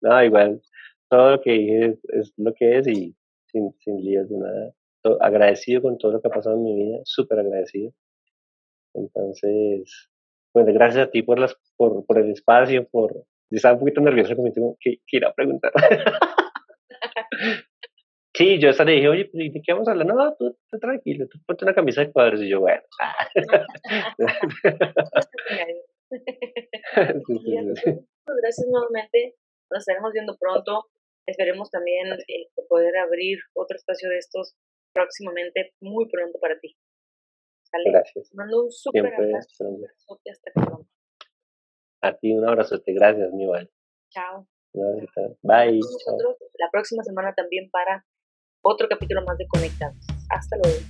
No, igual, todo lo que dije es, lo que es y sin, sin líos de nada. agradecido con todo lo que ha pasado en mi vida, súper agradecido. Entonces, bueno, gracias a ti por, las, por, por el espacio, por... Yo estaba un poquito nervioso con mi que, que ir a preguntar. [LAUGHS] Sí, yo hasta le dije, oye, pues, ¿de qué vamos a hablar? No, tú, tú tranquilo, tú ponte una camisa de cuadros. Y yo, bueno. [LAUGHS] [LAUGHS] Gracias nuevamente. Nos estaremos viendo pronto. Esperemos también eh, poder abrir otro espacio de estos próximamente, muy pronto para ti. ¿Sale? Gracias. mando un súper abrazo. A ti un abrazote. Gracias, mi igual. Chao. Bye. la próxima semana también para otro capítulo más de Conectados. Hasta luego.